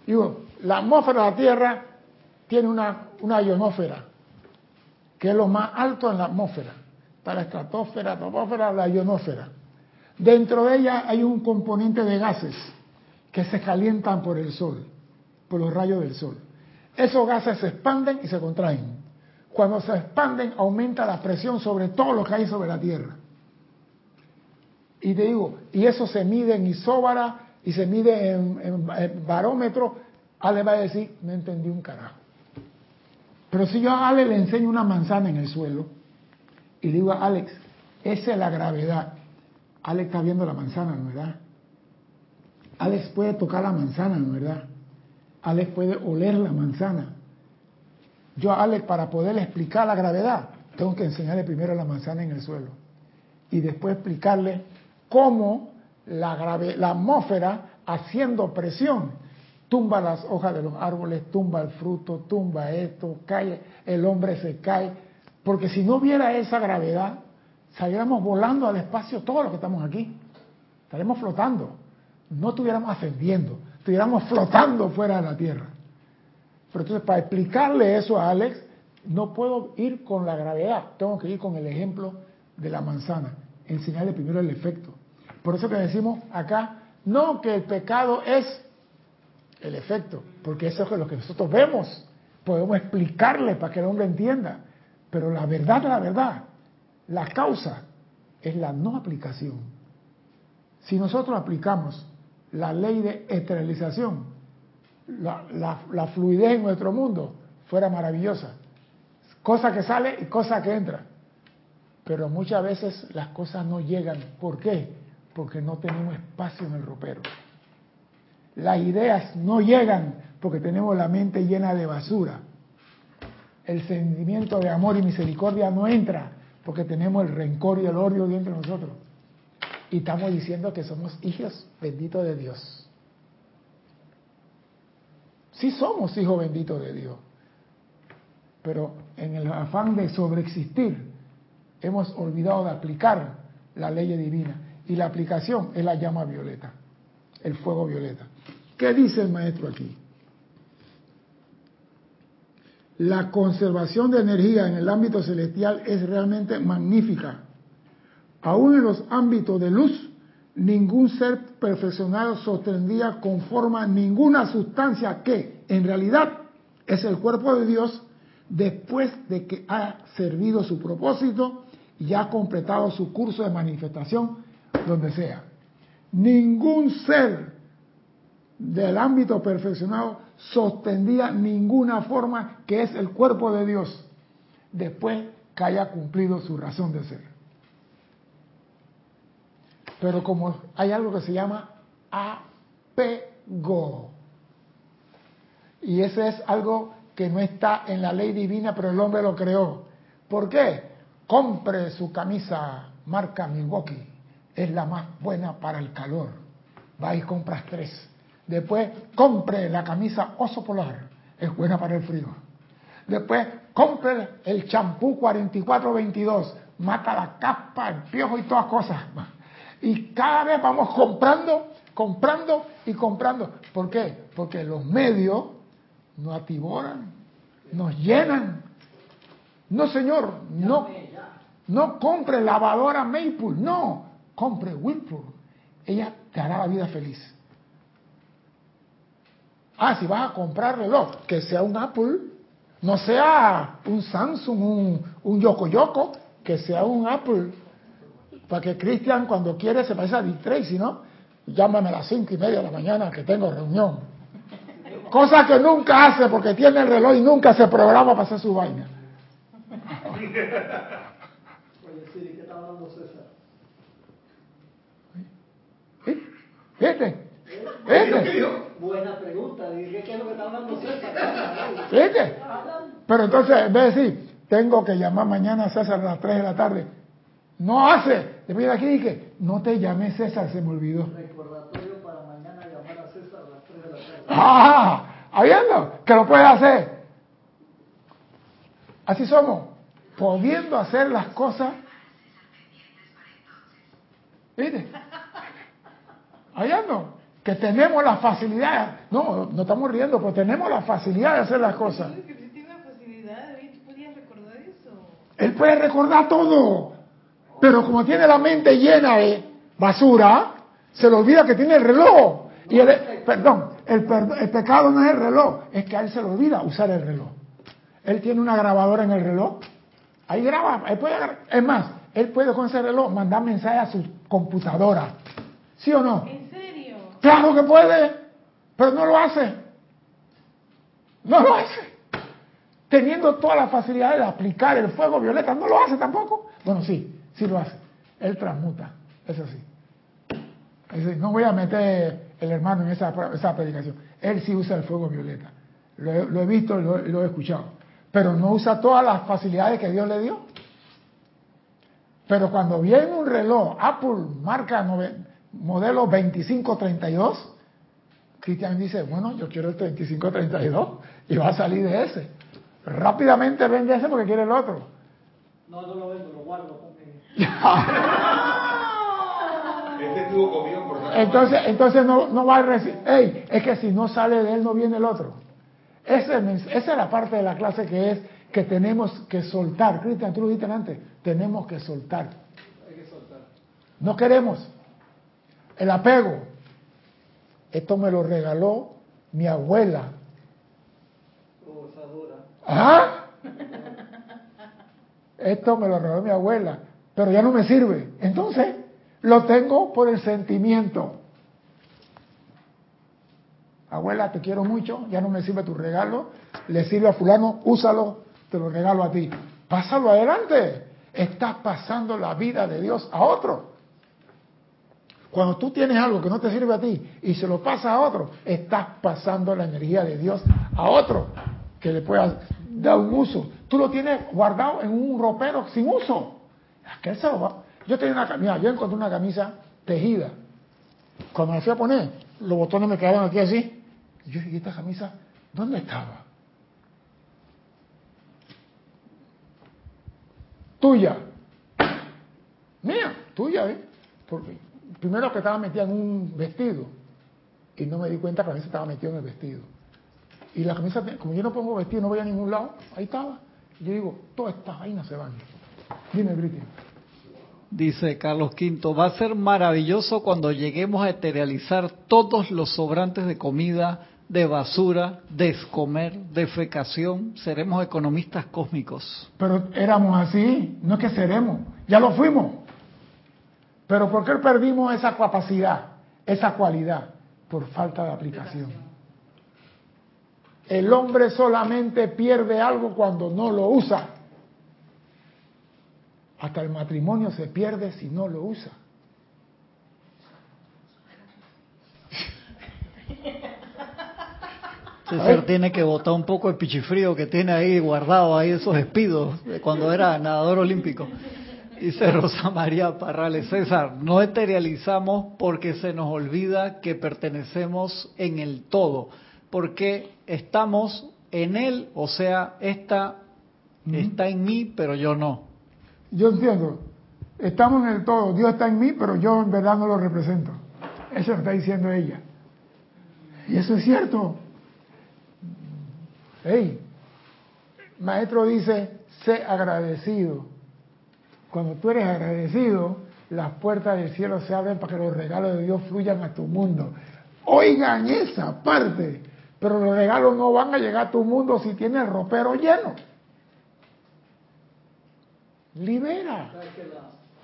Digo, la atmósfera de la Tierra tiene una, una ionósfera, que es lo más alto en la atmósfera. Está la estratosfera, la troposfera, la ionósfera. Dentro de ella hay un componente de gases que se calientan por el sol, por los rayos del sol. Esos gases se expanden y se contraen. Cuando se expanden aumenta la presión sobre todo lo que hay sobre la Tierra. Y te digo, y eso se mide en isóbara y se mide en, en- barómetro. Ale va a decir, no entendí un carajo. Pero si yo a Ale le enseño una manzana en el suelo y le digo a Alex, esa es la gravedad. Alex está viendo la manzana, ¿no verdad? Alex puede tocar la manzana, ¿no verdad? Alex puede oler la manzana. Yo a Alex, para poderle explicar la gravedad, tengo que enseñarle primero la manzana en el suelo y después explicarle cómo la, grave- la atmósfera, haciendo presión, tumba las hojas de los árboles, tumba el fruto, tumba esto, cae, el hombre se cae. Porque si no hubiera esa gravedad, saliéramos volando al espacio todos los que estamos aquí. Estaremos flotando. No estuviéramos ascendiendo, estuviéramos flotando fuera de la Tierra. Pero entonces, para explicarle eso a Alex, no puedo ir con la gravedad, tengo que ir con el ejemplo de la manzana, enseñarle primero el efecto. Por eso que decimos acá, no que el pecado es el efecto, porque eso es lo que nosotros vemos, podemos explicarle para que el hombre entienda, pero la verdad, la verdad, la causa es la no aplicación. Si nosotros aplicamos la ley de esterilización, la, fluidez en nuestro mundo fuera maravillosa. Cosa que sale y cosa que entra. Pero muchas veces las cosas no llegan. ¿Por qué? Porque no tenemos espacio en el ropero. Las ideas no llegan porque tenemos la mente llena de basura. El sentimiento de amor y misericordia no entra porque tenemos el rencor y el odio dentro de nosotros. Y estamos diciendo que somos hijos benditos de Dios. Sí somos hijos benditos de Dios, pero en el afán de sobreexistir hemos olvidado de aplicar la ley divina y la aplicación es la llama violeta, el fuego violeta. ¿Qué dice el maestro aquí? La conservación de energía en el ámbito celestial es realmente magnífica. Aún en los ámbitos de luz, ningún ser perfeccionado sostendría con forma ninguna sustancia que, en realidad, es el cuerpo de Dios después de que ha servido su propósito y ha completado su curso de manifestación donde sea. Ningún ser del ámbito perfeccionado sostendría ninguna forma que es el cuerpo de Dios después que haya cumplido su razón de ser. Pero como hay algo que se llama apego, y ese es algo que no está en la ley divina, pero el hombre lo creó. ¿Por qué? Compre su camisa marca Milwaukee, es la más buena para el calor. Va y compras tres. Después, compre la camisa oso polar, es buena para el frío. Después, compre el champú 4422, mata la capa, el piojo y todas cosas. Y cada vez vamos comprando, comprando y comprando. ¿Por qué? Porque los medios nos atiboran, nos llenan. No, señor, no, no compre lavadora Maple, no, compre Whirlpool. Ella te hará la vida feliz. Ah, si vas a comprar reloj, que sea un Apple, no sea un Samsung, un, un Yoko Yoko, que sea un Apple. Para que Cristian cuando quiere se parece a Dick Tracy, ¿no? Llámame a las cinco y media de la mañana que tengo reunión. Cosa que nunca hace porque tiene el reloj y nunca se programa para hacer su vaina. ¿Sí? ¿Viste? ¿Viste? Buena pregunta. Dije, ¿qué es lo que está hablando César? ¿Viste? Pero entonces, en vez de decir, tengo que llamar mañana a César a las 3 de la tarde. No hace. Después de aquí dije, no te llamé César, se me olvidó. Recordatorio para mañana llamar a César a las 3 de la tarde. ¡Ah! Habiendo que lo puedes hacer. Así somos, pudiendo hacer las cosas. ¿Viste? Hallando que tenemos la facilidad. No, no estamos riendo, pero tenemos la facilidad de hacer las cosas. Que facilidad, tú recordar eso. Él puede recordar todo, pero como tiene la mente llena de basura, se le olvida que tiene el reloj. Y el, perdón, el, el pecado no es el reloj, es que a él se le olvida usar el reloj. Él tiene una grabadora en el reloj, ahí graba, él puede, es más, él puede con ese reloj mandar mensajes a su computadora. ¿Sí o no? Claro que puede, pero no lo hace. No lo hace. Teniendo toda la facilidad de aplicar el fuego violeta, no lo hace tampoco. Bueno, sí, sí lo hace. Él transmuta. Es decir, no voy a meter el hermano en esa, esa predicación. Él sí usa el fuego violeta. Lo, he- visto lo, lo he escuchado. Pero no usa todas las facilidades que Dios le dio. Pero cuando viene un reloj Apple marca nove- modelo 2532, Cristian dice, bueno, yo quiero este 2532 y va a salir de ese. Rápidamente vende ese porque quiere el otro. No, no lo vendo, lo guardo. Este estuvo conmigo por Entonces, entonces no, no va a recibir. Ey, es que si no sale de él, no viene el otro. Ese esa es la parte de la clase que es que tenemos que soltar. Cristian, tú lo dijiste antes. Tenemos que soltar. Hay que soltar. No queremos. El apego. Esto me lo regaló mi abuela. Oh, esa dura. ¿Ah? Esto me lo regaló mi abuela, pero ya no me sirve. Entonces, lo tengo por el sentimiento. Abuela, te quiero mucho, ya no me sirve tu regalo, le sirve a fulano, úsalo, te lo regalo a ti. Pásalo adelante. Estás pasando la vida de Dios a otro. Cuando tú tienes algo que no te sirve a ti y se lo pasa a otro, estás pasando la energía de Dios a otro que le puedas dar un uso. Tú lo tienes guardado en un ropero sin uso. Aquel se lo va. Yo tenía una camisa, yo encontré una camisa tejida. Cuando me fui a poner, los botones me quedaron aquí así. Y yo, ¿y esta camisa dónde estaba? Tuya. Mía, tuya, ¿eh? Porque primero que estaba metida en un vestido y no me di cuenta que la camisa estaba metida en el vestido. Y la camisa, como yo no pongo vestido, no voy a ningún lado, ahí estaba. Y yo digo, todas estas vainas se van. Dime, Briti. Dice Carlos V, va a ser maravilloso cuando lleguemos a eterializar todos los sobrantes de comida, de basura, de escomer, defecación. Seremos economistas cósmicos. Pero éramos así, no es que seremos, ya lo fuimos. Pero ¿por qué perdimos esa capacidad, esa cualidad? Por falta de aplicación. El hombre solamente pierde algo cuando no lo usa. Hasta el matrimonio se pierde si no lo usa. César tiene que botar un poco el pichifrío que tiene ahí guardado ahí esos espidos de cuando era nadador olímpico. Dice Rosa María Parrales, César, no eterializamos porque se nos olvida que pertenecemos en el todo, porque estamos en él, o sea, esta está en mí, pero yo no. Yo entiendo. Estamos en el todo. Dios está en mí, pero yo en verdad no lo represento. Eso lo está diciendo ella. Y eso es cierto. Hey, maestro dice, sé agradecido. Cuando tú eres agradecido, las puertas del cielo se abren para que los regalos de Dios fluyan a tu mundo. Oigan esa parte. Pero los regalos no van a llegar a tu mundo si tienes el ropero lleno. Libera.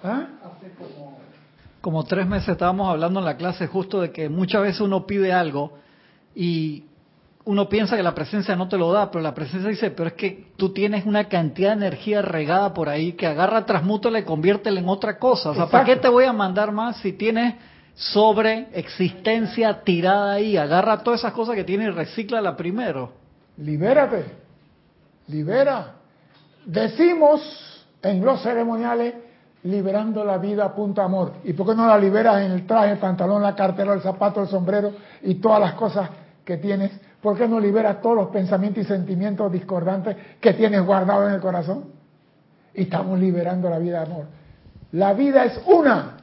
¿Ah? Como tres meses estábamos hablando en la clase justo de que muchas veces uno pide algo y uno piensa que la presencia no te lo da, pero la presencia dice, pero es que tú tienes una cantidad de energía regada por ahí que agarra, transmútala y conviértela en otra cosa. O sea, ¿para qué te voy a mandar más si tienes sobre existencia tirada ahí? Agarra todas esas cosas que tienes y recíclala primero. Libérate. Libera. Decimos en los ceremoniales liberando la vida a punto amor. ¿Y por qué no la liberas en el traje, el pantalón, la cartera, el zapato, el sombrero y todas las cosas que tienes? ¿Por qué no liberas todos los pensamientos y sentimientos discordantes que tienes guardados en el corazón? Y estamos liberando la vida de amor. La vida es una.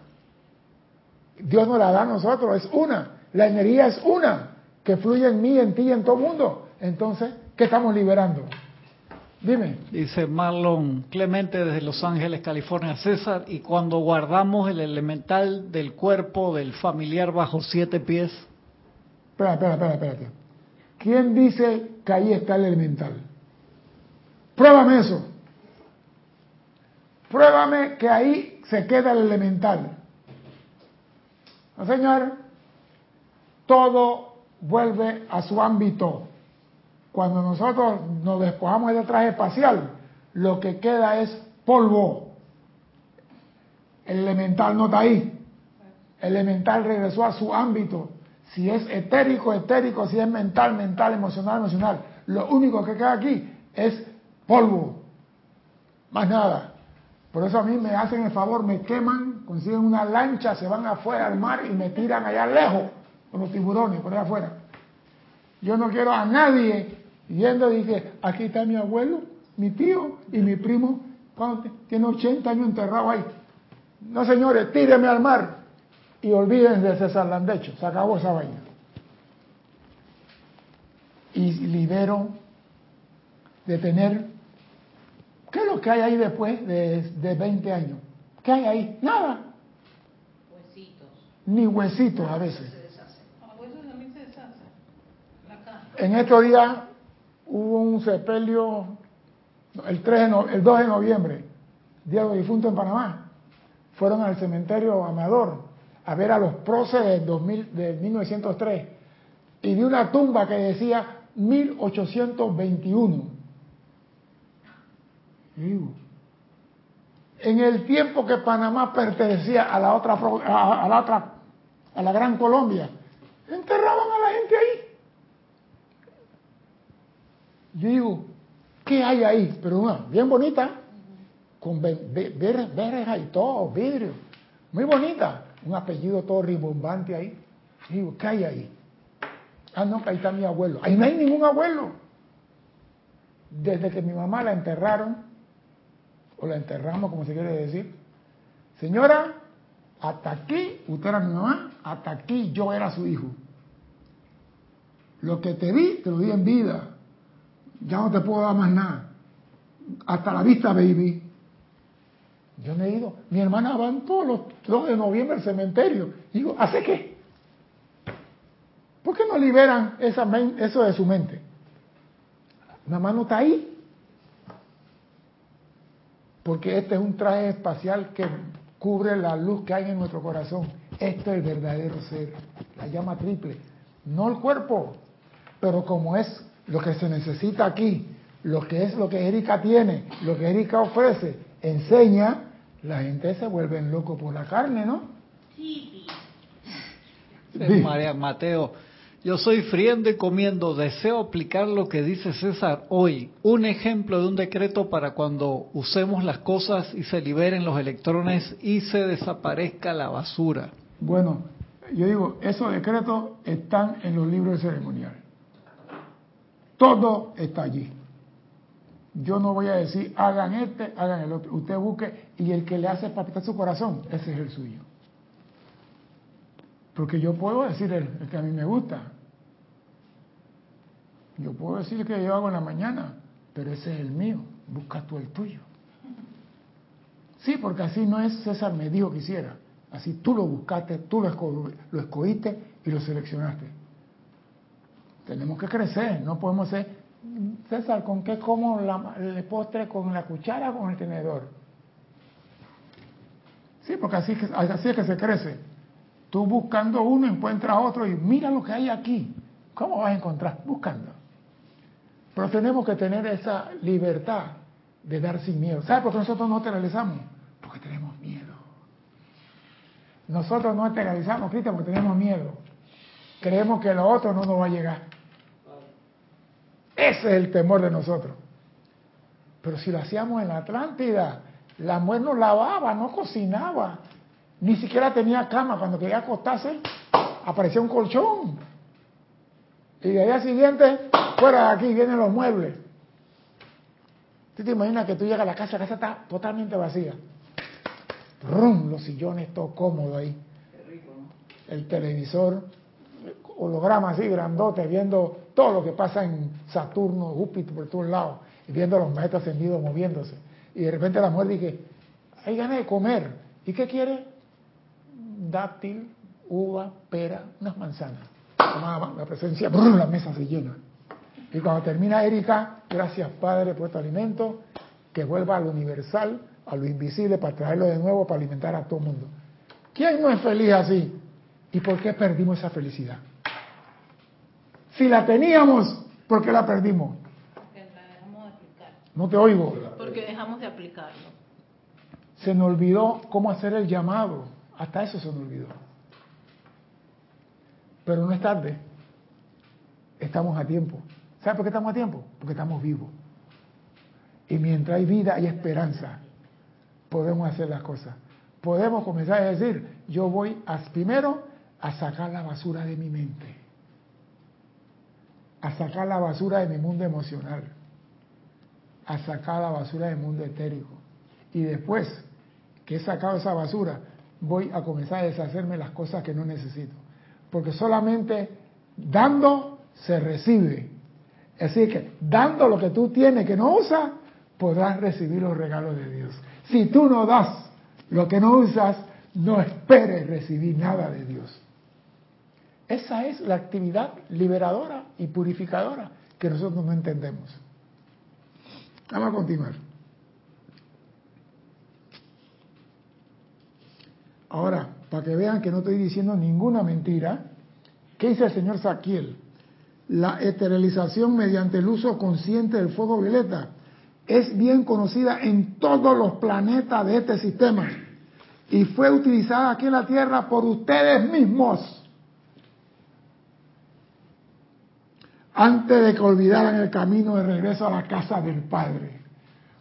Dios nos la da a nosotros, es una. La energía es una, que fluye en mí, en ti y en todo el mundo. Entonces, ¿qué estamos liberando? Dime. Dice Marlon Clemente desde Los Ángeles, California, César, y cuando guardamos el elemental del cuerpo del familiar bajo siete pies. Espera, espera, espera, espérate. ¿Quién dice que ahí está el elemental? Pruébame eso. Pruébame que ahí se queda el elemental. ¿No, señor? Todo vuelve a su ámbito. Cuando nosotros nos despojamos del traje espacial, lo que queda es polvo. El elemental no está ahí. El elemental regresó a su ámbito. Si es etérico, etérico, si es mental, mental, emocional, emocional. Lo único que queda aquí es polvo. Más nada. Por eso a mí me hacen el favor, me queman, consiguen una lancha, se van afuera al mar y me tiran allá lejos con los tiburones, por allá afuera. Yo no quiero a nadie Yendo dije, aquí está mi abuelo, mi tío y mi primo, tiene 80 años enterrado ahí. No señores, tíreme al mar y olvídense de César Landecho, se acabó esa vaina. Y libero de tener, ¿qué es lo que hay ahí después de, de 20 años? ¿Qué hay ahí? Nada. Huesitos. Ni huesitos a veces. Ah, huesos también se deshacen. La caja. En estos días hubo un sepelio el, 3 de no- el 2 de noviembre, Día de los Difuntos en Panamá. Fueron al cementerio Amador a ver a los próceres del 2000 de 1903 y vi una tumba que decía 1821. Y digo, en el tiempo que Panamá pertenecía a la otra a, la otra a la Gran Colombia, enterraban a la gente ahí. Yo digo, ¿qué hay ahí? Pero una, bien bonita, con ve- ve- ver- verja y todo, vidrio, muy bonita, un apellido todo rimbombante ahí. Digo, ¿qué hay ahí? Ah, no, que ahí está mi abuelo. Ahí no hay ningún abuelo. Desde que mi mamá la enterraron, o la enterramos, como se quiere decir, señora, hasta aquí, usted era mi mamá, hasta aquí yo era su hijo. Lo que te di, te lo di en vida. Ya no te puedo dar más nada. Hasta la vista, baby. Yo me he ido. Mi hermana va todos los 2 de noviembre al cementerio. Digo, ¿hace qué? ¿Por qué no liberan esa eso de su mente? Mamá no está ahí. Porque este es un traje espacial que cubre la luz que hay en nuestro corazón. Este es el verdadero ser, la llama triple, no el cuerpo. Pero como es lo que se necesita aquí, lo que es lo que Erika tiene, lo que Erika ofrece, enseña, la gente se vuelve loco por la carne, ¿no? Sí, Dice María Mateo, yo soy friendo y comiendo, deseo aplicar lo que dice César hoy, un ejemplo de un decreto para cuando usemos las cosas y se liberen los electrones y se desaparezca la basura. Bueno, yo digo, esos decretos están en los libros de ceremonial. Todo está allí. Yo no voy a decir, hagan este, hagan el otro. Usted busque y el que le hace palpitar su corazón, ese es el suyo. Porque yo puedo decir el, que a mí me gusta. Yo puedo decir que yo hago en la mañana, pero ese es el mío. Busca tú el tuyo. Sí, porque así no es César me dijo que hiciera. Así tú lo buscaste, tú lo, esco- lo escogiste y lo seleccionaste. Tenemos que crecer, no podemos ser, César, ¿con qué como la- el postre? ¿Con la cuchara o con el tenedor? Sí, porque así, así es que se crece. Tú buscando uno encuentras otro y mira lo que hay aquí. ¿Cómo vas a encontrar? Buscando. Pero tenemos que tener esa libertad de dar sin miedo. ¿Sabes por qué nosotros no realizamos? Porque tenemos miedo. Nosotros no realizamos, Cristian, porque tenemos miedo. Creemos que lo otro no nos va a llegar. Ese es el temor de nosotros. Pero si lo hacíamos en la Atlántida, la mujer no lavaba, no cocinaba, ni siquiera tenía cama. Cuando quería acostarse, aparecía un colchón. Y de día siguiente, fuera de aquí, vienen los muebles. ¿Tú te imaginas que tú llegas a la casa, la casa está totalmente vacía? ¡Rum! Los sillones, todo cómodo ahí. El televisor, holograma así, grandote, viendo todo lo que pasa en Saturno, Júpiter, por todos lados, viendo los maestros ascendidos moviéndose. Y de repente la mujer dice, hay ganas de comer. ¿Y qué quiere? Dátil, uva, pera, unas manzanas. La presencia, la mesa se llena. Y cuando termina Erika, gracias Padre por este alimento, que vuelva a lo universal, a lo invisible, para traerlo de nuevo, para alimentar a todo el mundo. ¿Quién no es feliz así? ¿Y por qué perdimos esa felicidad? Si la teníamos, ¿por qué la perdimos? No te oigo. Porque dejamos de aplicarlo. Se me olvidó cómo hacer el llamado. Hasta eso se me olvidó. Pero no es tarde. Estamos a tiempo. ¿Sabes por qué estamos a tiempo? Porque estamos vivos. Y mientras hay vida y esperanza, podemos hacer las cosas. Podemos comenzar a decir, yo voy a, primero a sacar la basura de mi mente, a sacar la basura de mi mundo emocional, a sacar la basura del mundo etérico. Y después que he sacado esa basura, voy a comenzar a deshacerme las cosas que no necesito. Porque solamente dando se recibe. Así que dando lo que tú tienes que no usas, podrás recibir los regalos de Dios. Si tú no das lo que no usas, no esperes recibir nada de Dios. Esa es la actividad liberadora y purificadora que nosotros no entendemos. Vamos a continuar. Ahora, para que vean que no estoy diciendo ninguna mentira, ¿qué dice el señor Saquiel? La esterilización mediante el uso consciente del fuego violeta es bien conocida en todos los planetas de este sistema y fue utilizada aquí en la Tierra por ustedes mismos antes de que olvidaran el camino de regreso a la casa del Padre.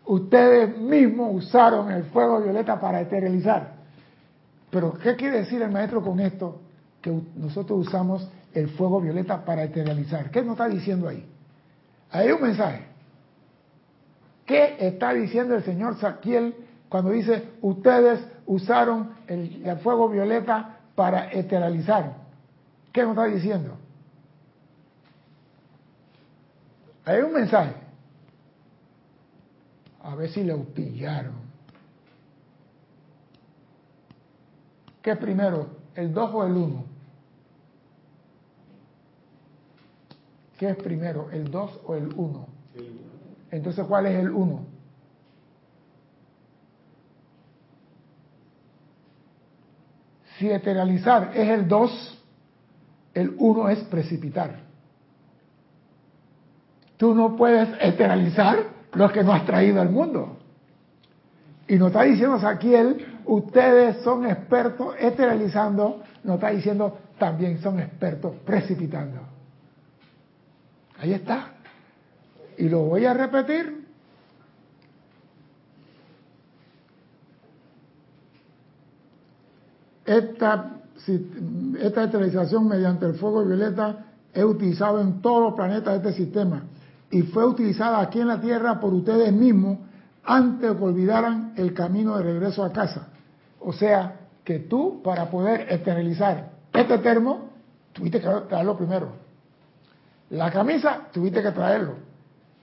Ustedes mismos usaron el fuego violeta para esterilizar. Pero, ¿qué quiere decir el maestro con esto? Que nosotros usamos el fuego violeta para esterilizar. ¿Qué nos está diciendo ahí? Hay un mensaje. ¿Qué está diciendo el señor Saquiel cuando dice ustedes usaron el, el fuego violeta para esterilizar? ¿Qué nos está diciendo? Hay un mensaje. A ver si lo pillaron. ¿Qué es primero? ¿El 2 o el 1? ¿Qué es primero? ¿El 2 o el 1? Entonces, ¿cuál es el 1? Si eteralizar es el 2, el 1 es precipitar. Tú no puedes eteralizar lo que no has traído al mundo. Y nos está diciendo aquí él, ustedes son expertos esterilizando, nos está diciendo también son expertos precipitando. Ahí está. Y lo voy a repetir. Esta, esta esterilización mediante el fuego violeta es utilizada en todos los planetas de este sistema y fue utilizada aquí en la tierra por ustedes mismos antes de que olvidaran el camino de regreso a casa. O sea, que tú para poder esterilizar este termo, tuviste que traerlo primero. La camisa, tuviste que traerlo.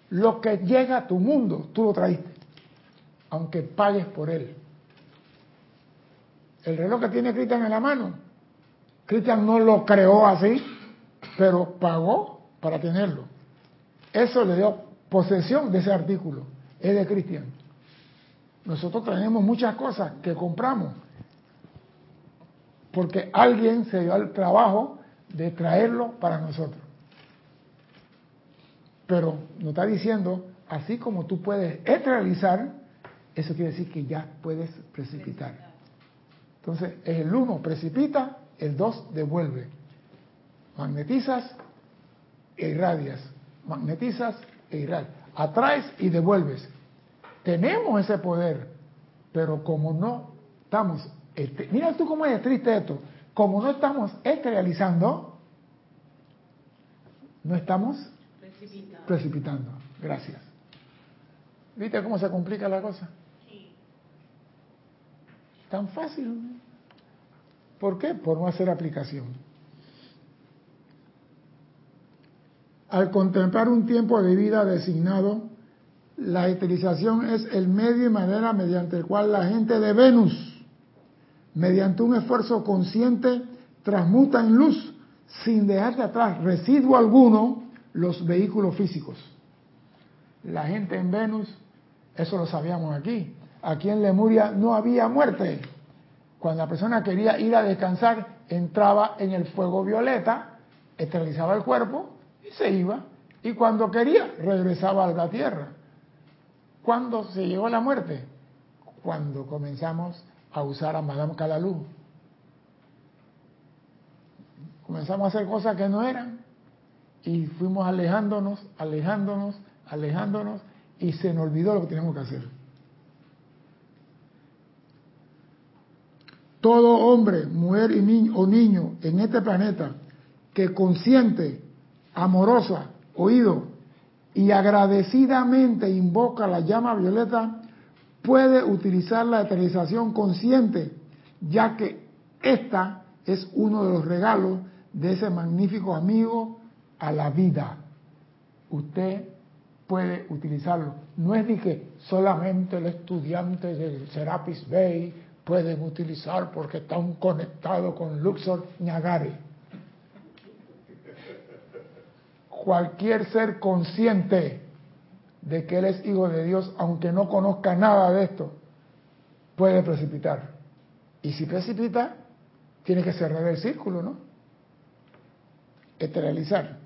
Lo que llega a tu mundo, tú lo traíste, aunque pagues por él. El reloj que tiene Cristian en la mano, Cristian no lo creó así, pero pagó para tenerlo. Eso le dio posesión de ese artículo. Es de Cristian. Nosotros tenemos muchas cosas que compramos porque alguien se dio al trabajo de traerlo para nosotros. Pero nos está diciendo, así como tú puedes esterilizar, eso quiere decir que ya puedes precipitar. Entonces, el uno precipita, el dos devuelve. Magnetizas e irradias magnetizas e irradias, atraes y devuelves. tenemos ese poder, pero como no estamos, este, mira tú cómo es triste esto, como no estamos esterilizando, no estamos precipitando. precipitando. Gracias. ¿Viste cómo se complica la cosa? Sí. Tan fácil. ¿Por qué? Por no hacer aplicación. Al contemplar un tiempo de vida designado, la esterilización es el medio y manera mediante el cual la gente de Venus, mediante un esfuerzo consciente, transmuta en luz, sin dejar de atrás residuo alguno, los vehículos físicos. La gente en Venus, eso lo sabíamos aquí, aquí en Lemuria no había muerte. Cuando la persona quería ir a descansar, entraba en el fuego violeta, esterilizaba el cuerpo y se iba. Y cuando quería, regresaba a la tierra. ¿Cuándo se llegó la muerte? Cuando comenzamos a usar a Madame Calalú. Comenzamos a hacer cosas que no eran y fuimos alejándonos, alejándonos, alejándonos y se nos olvidó lo que teníamos que hacer. Todo hombre, mujer y niño, o niño en este planeta que consciente, amorosa, oído y agradecidamente invoca la llama violeta puede utilizar la eternización consciente, ya que esta es uno de los regalos de ese magnífico amigo a la vida. Usted puede utilizarlo. No es de que solamente el estudiante del Serapis Bay pueden utilizar porque están conectados con Luxor Ñagare. Cualquier ser consciente de que Él es hijo de Dios, aunque no conozca nada de esto, puede precipitar. Y si precipita, tiene que cerrar el círculo, ¿no? Esterilizar.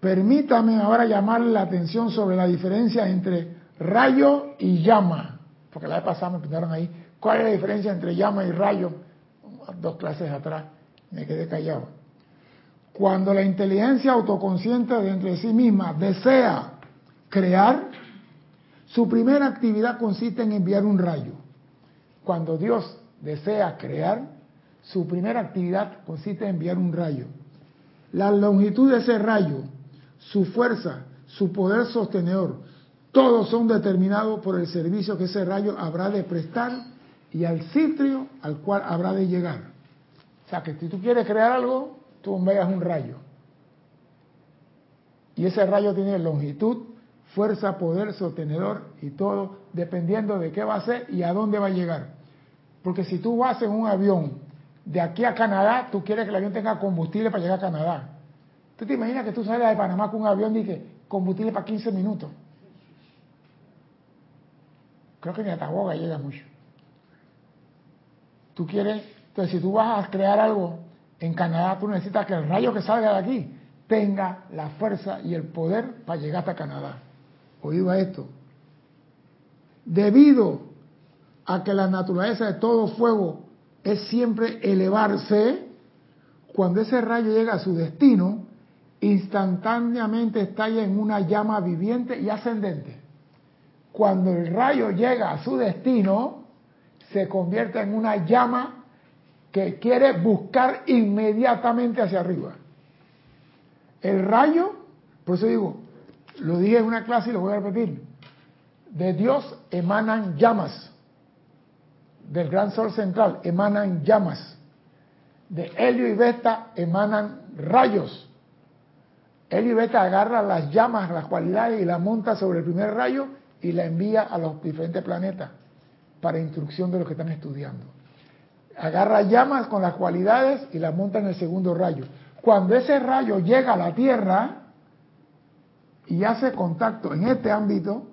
Permítame ahora llamarle la atención sobre la diferencia entre rayo y llama, porque la vez pasada me preguntaron ahí, ¿cuál es la diferencia entre llama y rayo? Dos clases atrás, me quedé callado. Cuando la inteligencia autoconsciente dentro de sí misma desea crear, su primera actividad consiste en enviar un rayo. Cuando Dios desea crear, su primera actividad consiste en enviar un rayo. La longitud de ese rayo su fuerza, su poder sostenedor, todos son determinados por el servicio que ese rayo habrá de prestar y al sitio al cual habrá de llegar. O sea que si tú quieres crear algo, tú envías un rayo. Y ese rayo tiene longitud, fuerza, poder, sostenedor y todo, dependiendo de qué va a hacer y a dónde va a llegar. Porque si tú vas en un avión de aquí a Canadá, tú quieres que el avión tenga combustible para llegar a Canadá. ¿Tú te imaginas que tú sales de Panamá con un avión y que combustible para 15 minutos? Creo que ni a Taboga llega mucho. Tú quieres, entonces si tú vas a crear algo en Canadá, tú necesitas que el rayo que salga de aquí tenga la fuerza y el poder para llegar hasta Canadá. Oído a esto. Debido a que la naturaleza de todo fuego es siempre elevarse, cuando ese rayo llega a su destino, instantáneamente estalla en una llama viviente y ascendente. Cuando el rayo llega a su destino, se convierte en una llama que quiere buscar inmediatamente hacia arriba. El rayo, por eso digo, lo dije en una clase y lo voy a repetir, de Dios emanan llamas, del gran sol central emanan llamas, de Helio y Vesta emanan rayos, él y Beta agarra las llamas, las cualidades y las monta sobre el primer rayo y la envía a los diferentes planetas para instrucción de los que están estudiando. Agarra llamas con las cualidades y las monta en el segundo rayo. Cuando ese rayo llega a la Tierra y hace contacto en este ámbito,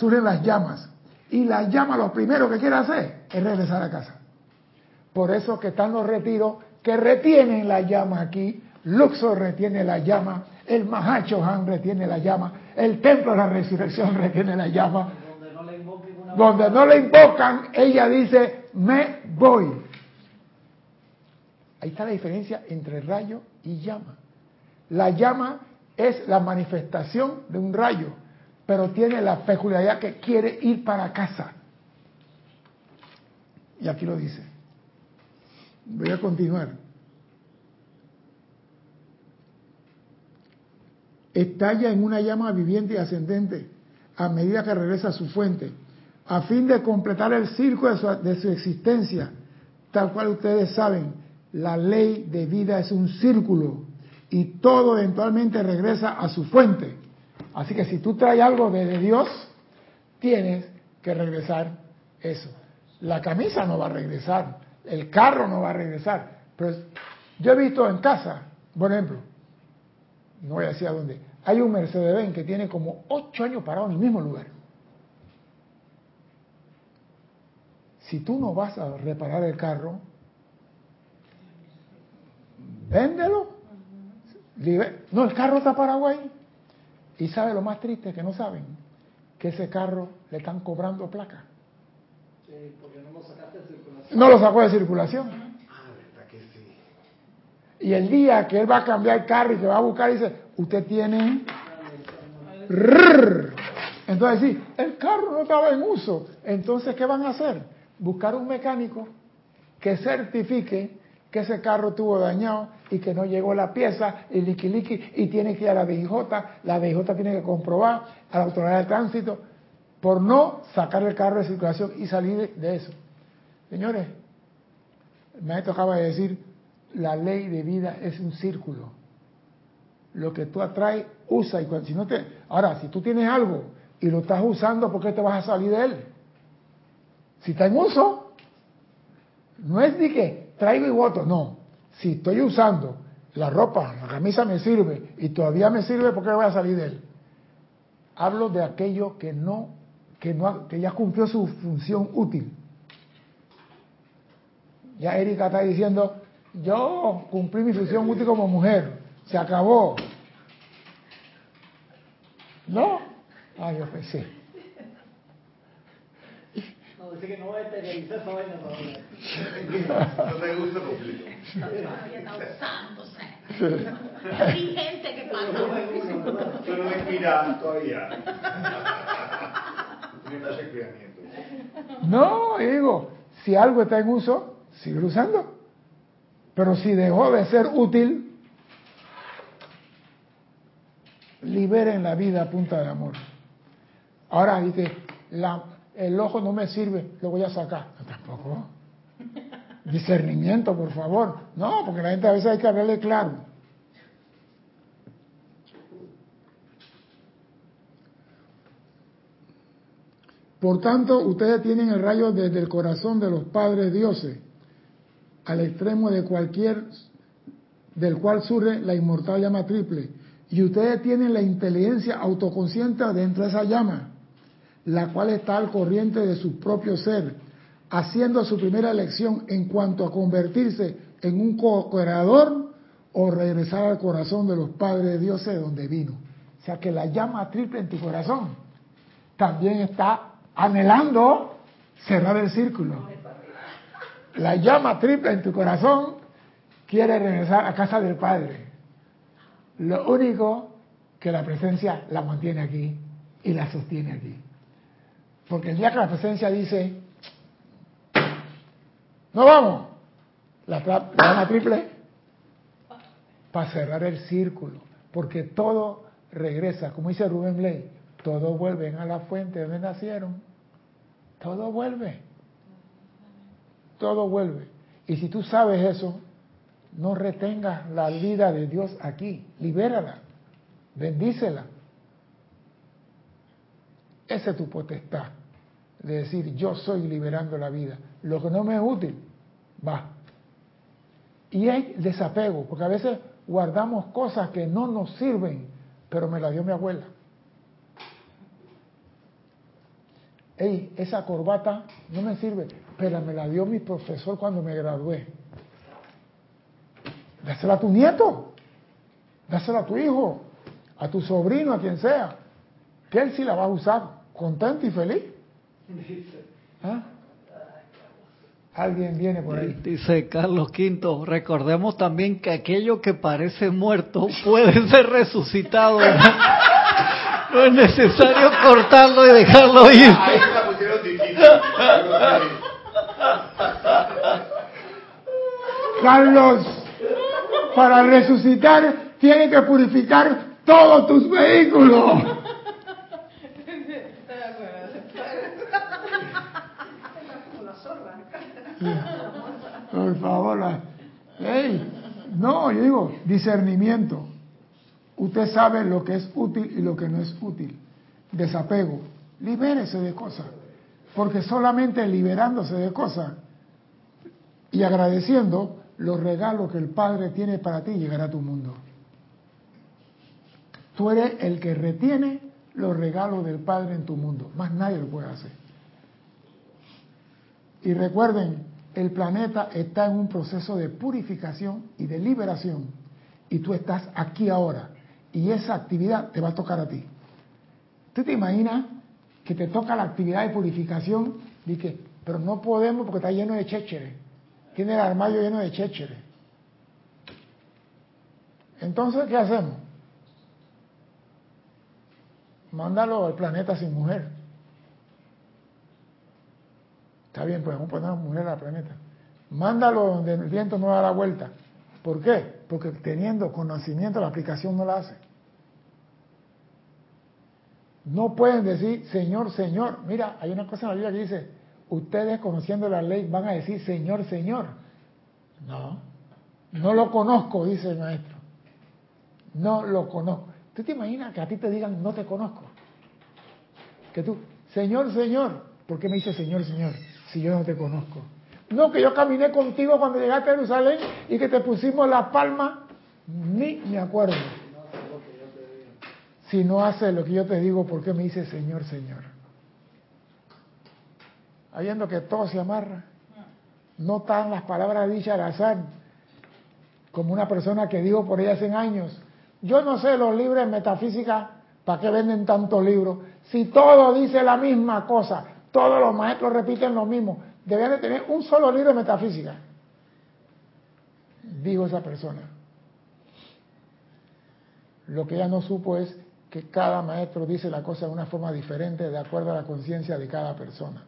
surgen las llamas. Y las llamas lo primero que quiere hacer es regresar a casa. Por eso que están los retiros que retienen la llama aquí Luxor retiene la llama, el Mahacho Han retiene la llama, el Templo de la Resurrección retiene la llama. Donde no le invocan, ella dice, me voy. Ahí está la diferencia entre rayo y llama. La llama es la manifestación de un rayo, pero tiene la peculiaridad que quiere ir para casa. Y aquí lo dice. Voy a continuar. Estalla en una llama viviente y ascendente a medida que regresa a su fuente, a fin de completar el círculo de su, de su existencia, tal cual ustedes saben, la ley de vida es un círculo y todo eventualmente regresa a su fuente. Así que si tú traes algo de Dios, tienes que regresar eso. La camisa no va a regresar, el carro no va a regresar. Pero yo he visto en casa, por ejemplo, no voy a decir a dónde, hay un Mercedes-Benz que tiene como ocho años parado en el mismo lugar. Si tú no vas a reparar el carro, véndelo. No, el carro está Paraguay. Y sabe lo más triste que no saben, que ese carro le están cobrando placa. Sí, porque no lo sacaste de circulación. No lo sacó de circulación. Ah, verdad que sí. Y el día que él va a cambiar el carro y se va a buscar, dice, usted tiene... Entonces sí, el carro no estaba en uso. Entonces, ¿qué van a hacer? Buscar un mecánico que certifique que ese carro estuvo dañado y que no llegó la pieza, y liqui y tiene que ir a la DIJ, la DIJ tiene que comprobar a la autoridad de tránsito por no sacar el carro de circulación y salir de eso. Señores, el maestro acaba de decir, la ley de vida es un círculo. Lo que tú atraes, usa y cuando, si no te, ahora si tú tienes algo y lo estás usando, ¿por qué te vas a salir de él? Si está en uso, no es de que traigo y voto, no. Si estoy usando la ropa, la camisa me sirve y todavía me sirve, ¿por qué voy a salir de él? Hablo de aquello que no, que no, que ya cumplió su función útil. Ya Erika está diciendo, yo cumplí mi función útil como mujer, se acabó. ¿No? Ah, yo pensé. No, que no voy a esterilizar esa vaina todavía. No te gusta completo. Todavía está usándose. Hay gente que pasa. Tú no inspiras todavía. No, digo, si algo está en uso, sigue usando. Pero si dejó de ser útil, liberen la vida a punta de amor. Ahora dice, la, el ojo no me sirve, lo voy a sacar. Tampoco. Discernimiento, por favor. No, porque la gente a veces hay que hablarle claro. Por tanto, ustedes tienen el rayo desde el corazón de los padres dioses al extremo de cualquier del cual surge la inmortal llama triple. Y ustedes tienen la inteligencia autoconsciente dentro de esa llama, la cual está al corriente de su propio ser, haciendo su primera elección en cuanto a convertirse en un co-creador o regresar al corazón de los padres de Dios de donde vino. O sea que la llama triple en tu corazón también está anhelando cerrar el círculo. La llama triple en tu corazón quiere regresar a casa del Padre. Lo único que la presencia la mantiene aquí y la sostiene aquí. Porque el día que la presencia dice, no vamos, la, triple para cerrar el círculo. Porque todo regresa, como dice Rubén Blay, todos vuelven a la fuente donde nacieron. Todo vuelve. Todo vuelve. Y si tú sabes eso, no retengas la vida de Dios aquí. Libérala. Bendícela. Esa es tu potestad. De decir, yo soy liberando la vida. Lo que no me es útil, va. Y hay desapego, porque a veces guardamos cosas que no nos sirven, pero me la dio mi abuela. Ey, esa corbata no me sirve, pero me la dio mi profesor cuando me gradué. Dásela a tu nieto, dásela a tu hijo, a tu sobrino, a quien sea, que él sí la va a usar contento y feliz. ¿Ah? Alguien viene por ahí. Dice Carlos V, recordemos también que aquello que parece muerto puede ser resucitado. No es necesario cortarlo y dejarlo ir. Ahí se la pusieron difícil. Carlos, para resucitar tiene que purificar todos tus vehículos. Por favor, la- Ey, no, yo digo, discernimiento. Usted sabe lo que es útil y lo que no es útil. Desapego. Libérese de cosas. Porque solamente liberándose de cosas y agradeciendo los regalos que el Padre tiene para ti llegará a tu mundo. Tú eres el que retiene los regalos del Padre en tu mundo. Más nadie lo puede hacer. Y recuerden, el planeta está en un proceso de purificación y de liberación. Y tú estás aquí ahora. Y esa actividad te va a tocar a ti. ¿Tú te imaginas que te toca la actividad de purificación? Dice, pero no podemos porque está lleno de chéchere. Tiene el armario lleno de chéchere. Entonces, ¿qué hacemos? Mándalo al planeta sin mujer. Bien, pues vamos a poner una mujer al planeta. Mándalo donde el viento no da la vuelta. ¿Por qué? Porque teniendo conocimiento la aplicación no la hace. No pueden decir Señor, Señor. Mira, hay una cosa en la Biblia que dice, ustedes conociendo la ley van a decir Señor, Señor. No, no lo conozco, dice el maestro. No lo conozco. ¿Tú te imaginas que a ti te digan no te conozco? Que tú, Señor, Señor, ¿por qué me dice Señor, Señor si yo no te conozco? No, que yo caminé contigo cuando llegaste a Jerusalén y que te pusimos la palma, ni me acuerdo. Si no haces lo que yo te digo, ¿por qué me dice Señor, Señor? Habiendo que todo se amarra. No están las palabras dichas al azar. Como una persona que dijo por ella hace años, yo no sé los libros de metafísica, ¿para qué venden tantos libros? Si todo dice la misma cosa, todos los maestros repiten lo mismo, deberían de tener un solo libro de metafísica. Dijo esa persona. Lo que ella no supo es que cada maestro dice la cosa de una forma diferente de acuerdo a la conciencia de cada persona.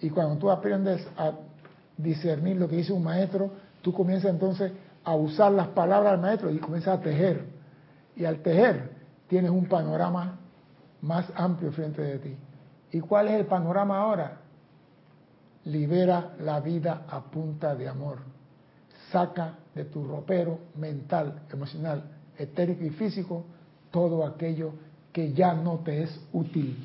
Y cuando tú aprendes a discernir lo que dice un maestro, tú comienzas entonces a usar las palabras del maestro y comienzas a tejer. Y al tejer tienes un panorama más amplio frente de ti. ¿Y cuál es el panorama ahora? Libera la vida a punta de amor. Saca de tu ropero mental, emocional, etérico y físico todo aquello que ya no te es útil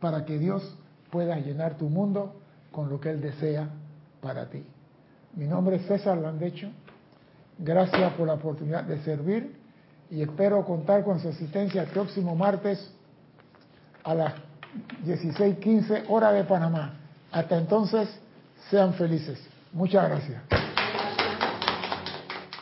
para que Dios pueda llenar tu mundo con lo que Él desea para ti. Mi nombre es César Landecho. Gracias por la oportunidad de servir y espero contar con su asistencia el próximo martes a las 16:15 hora de Panamá. Hasta entonces, sean felices. Muchas gracias.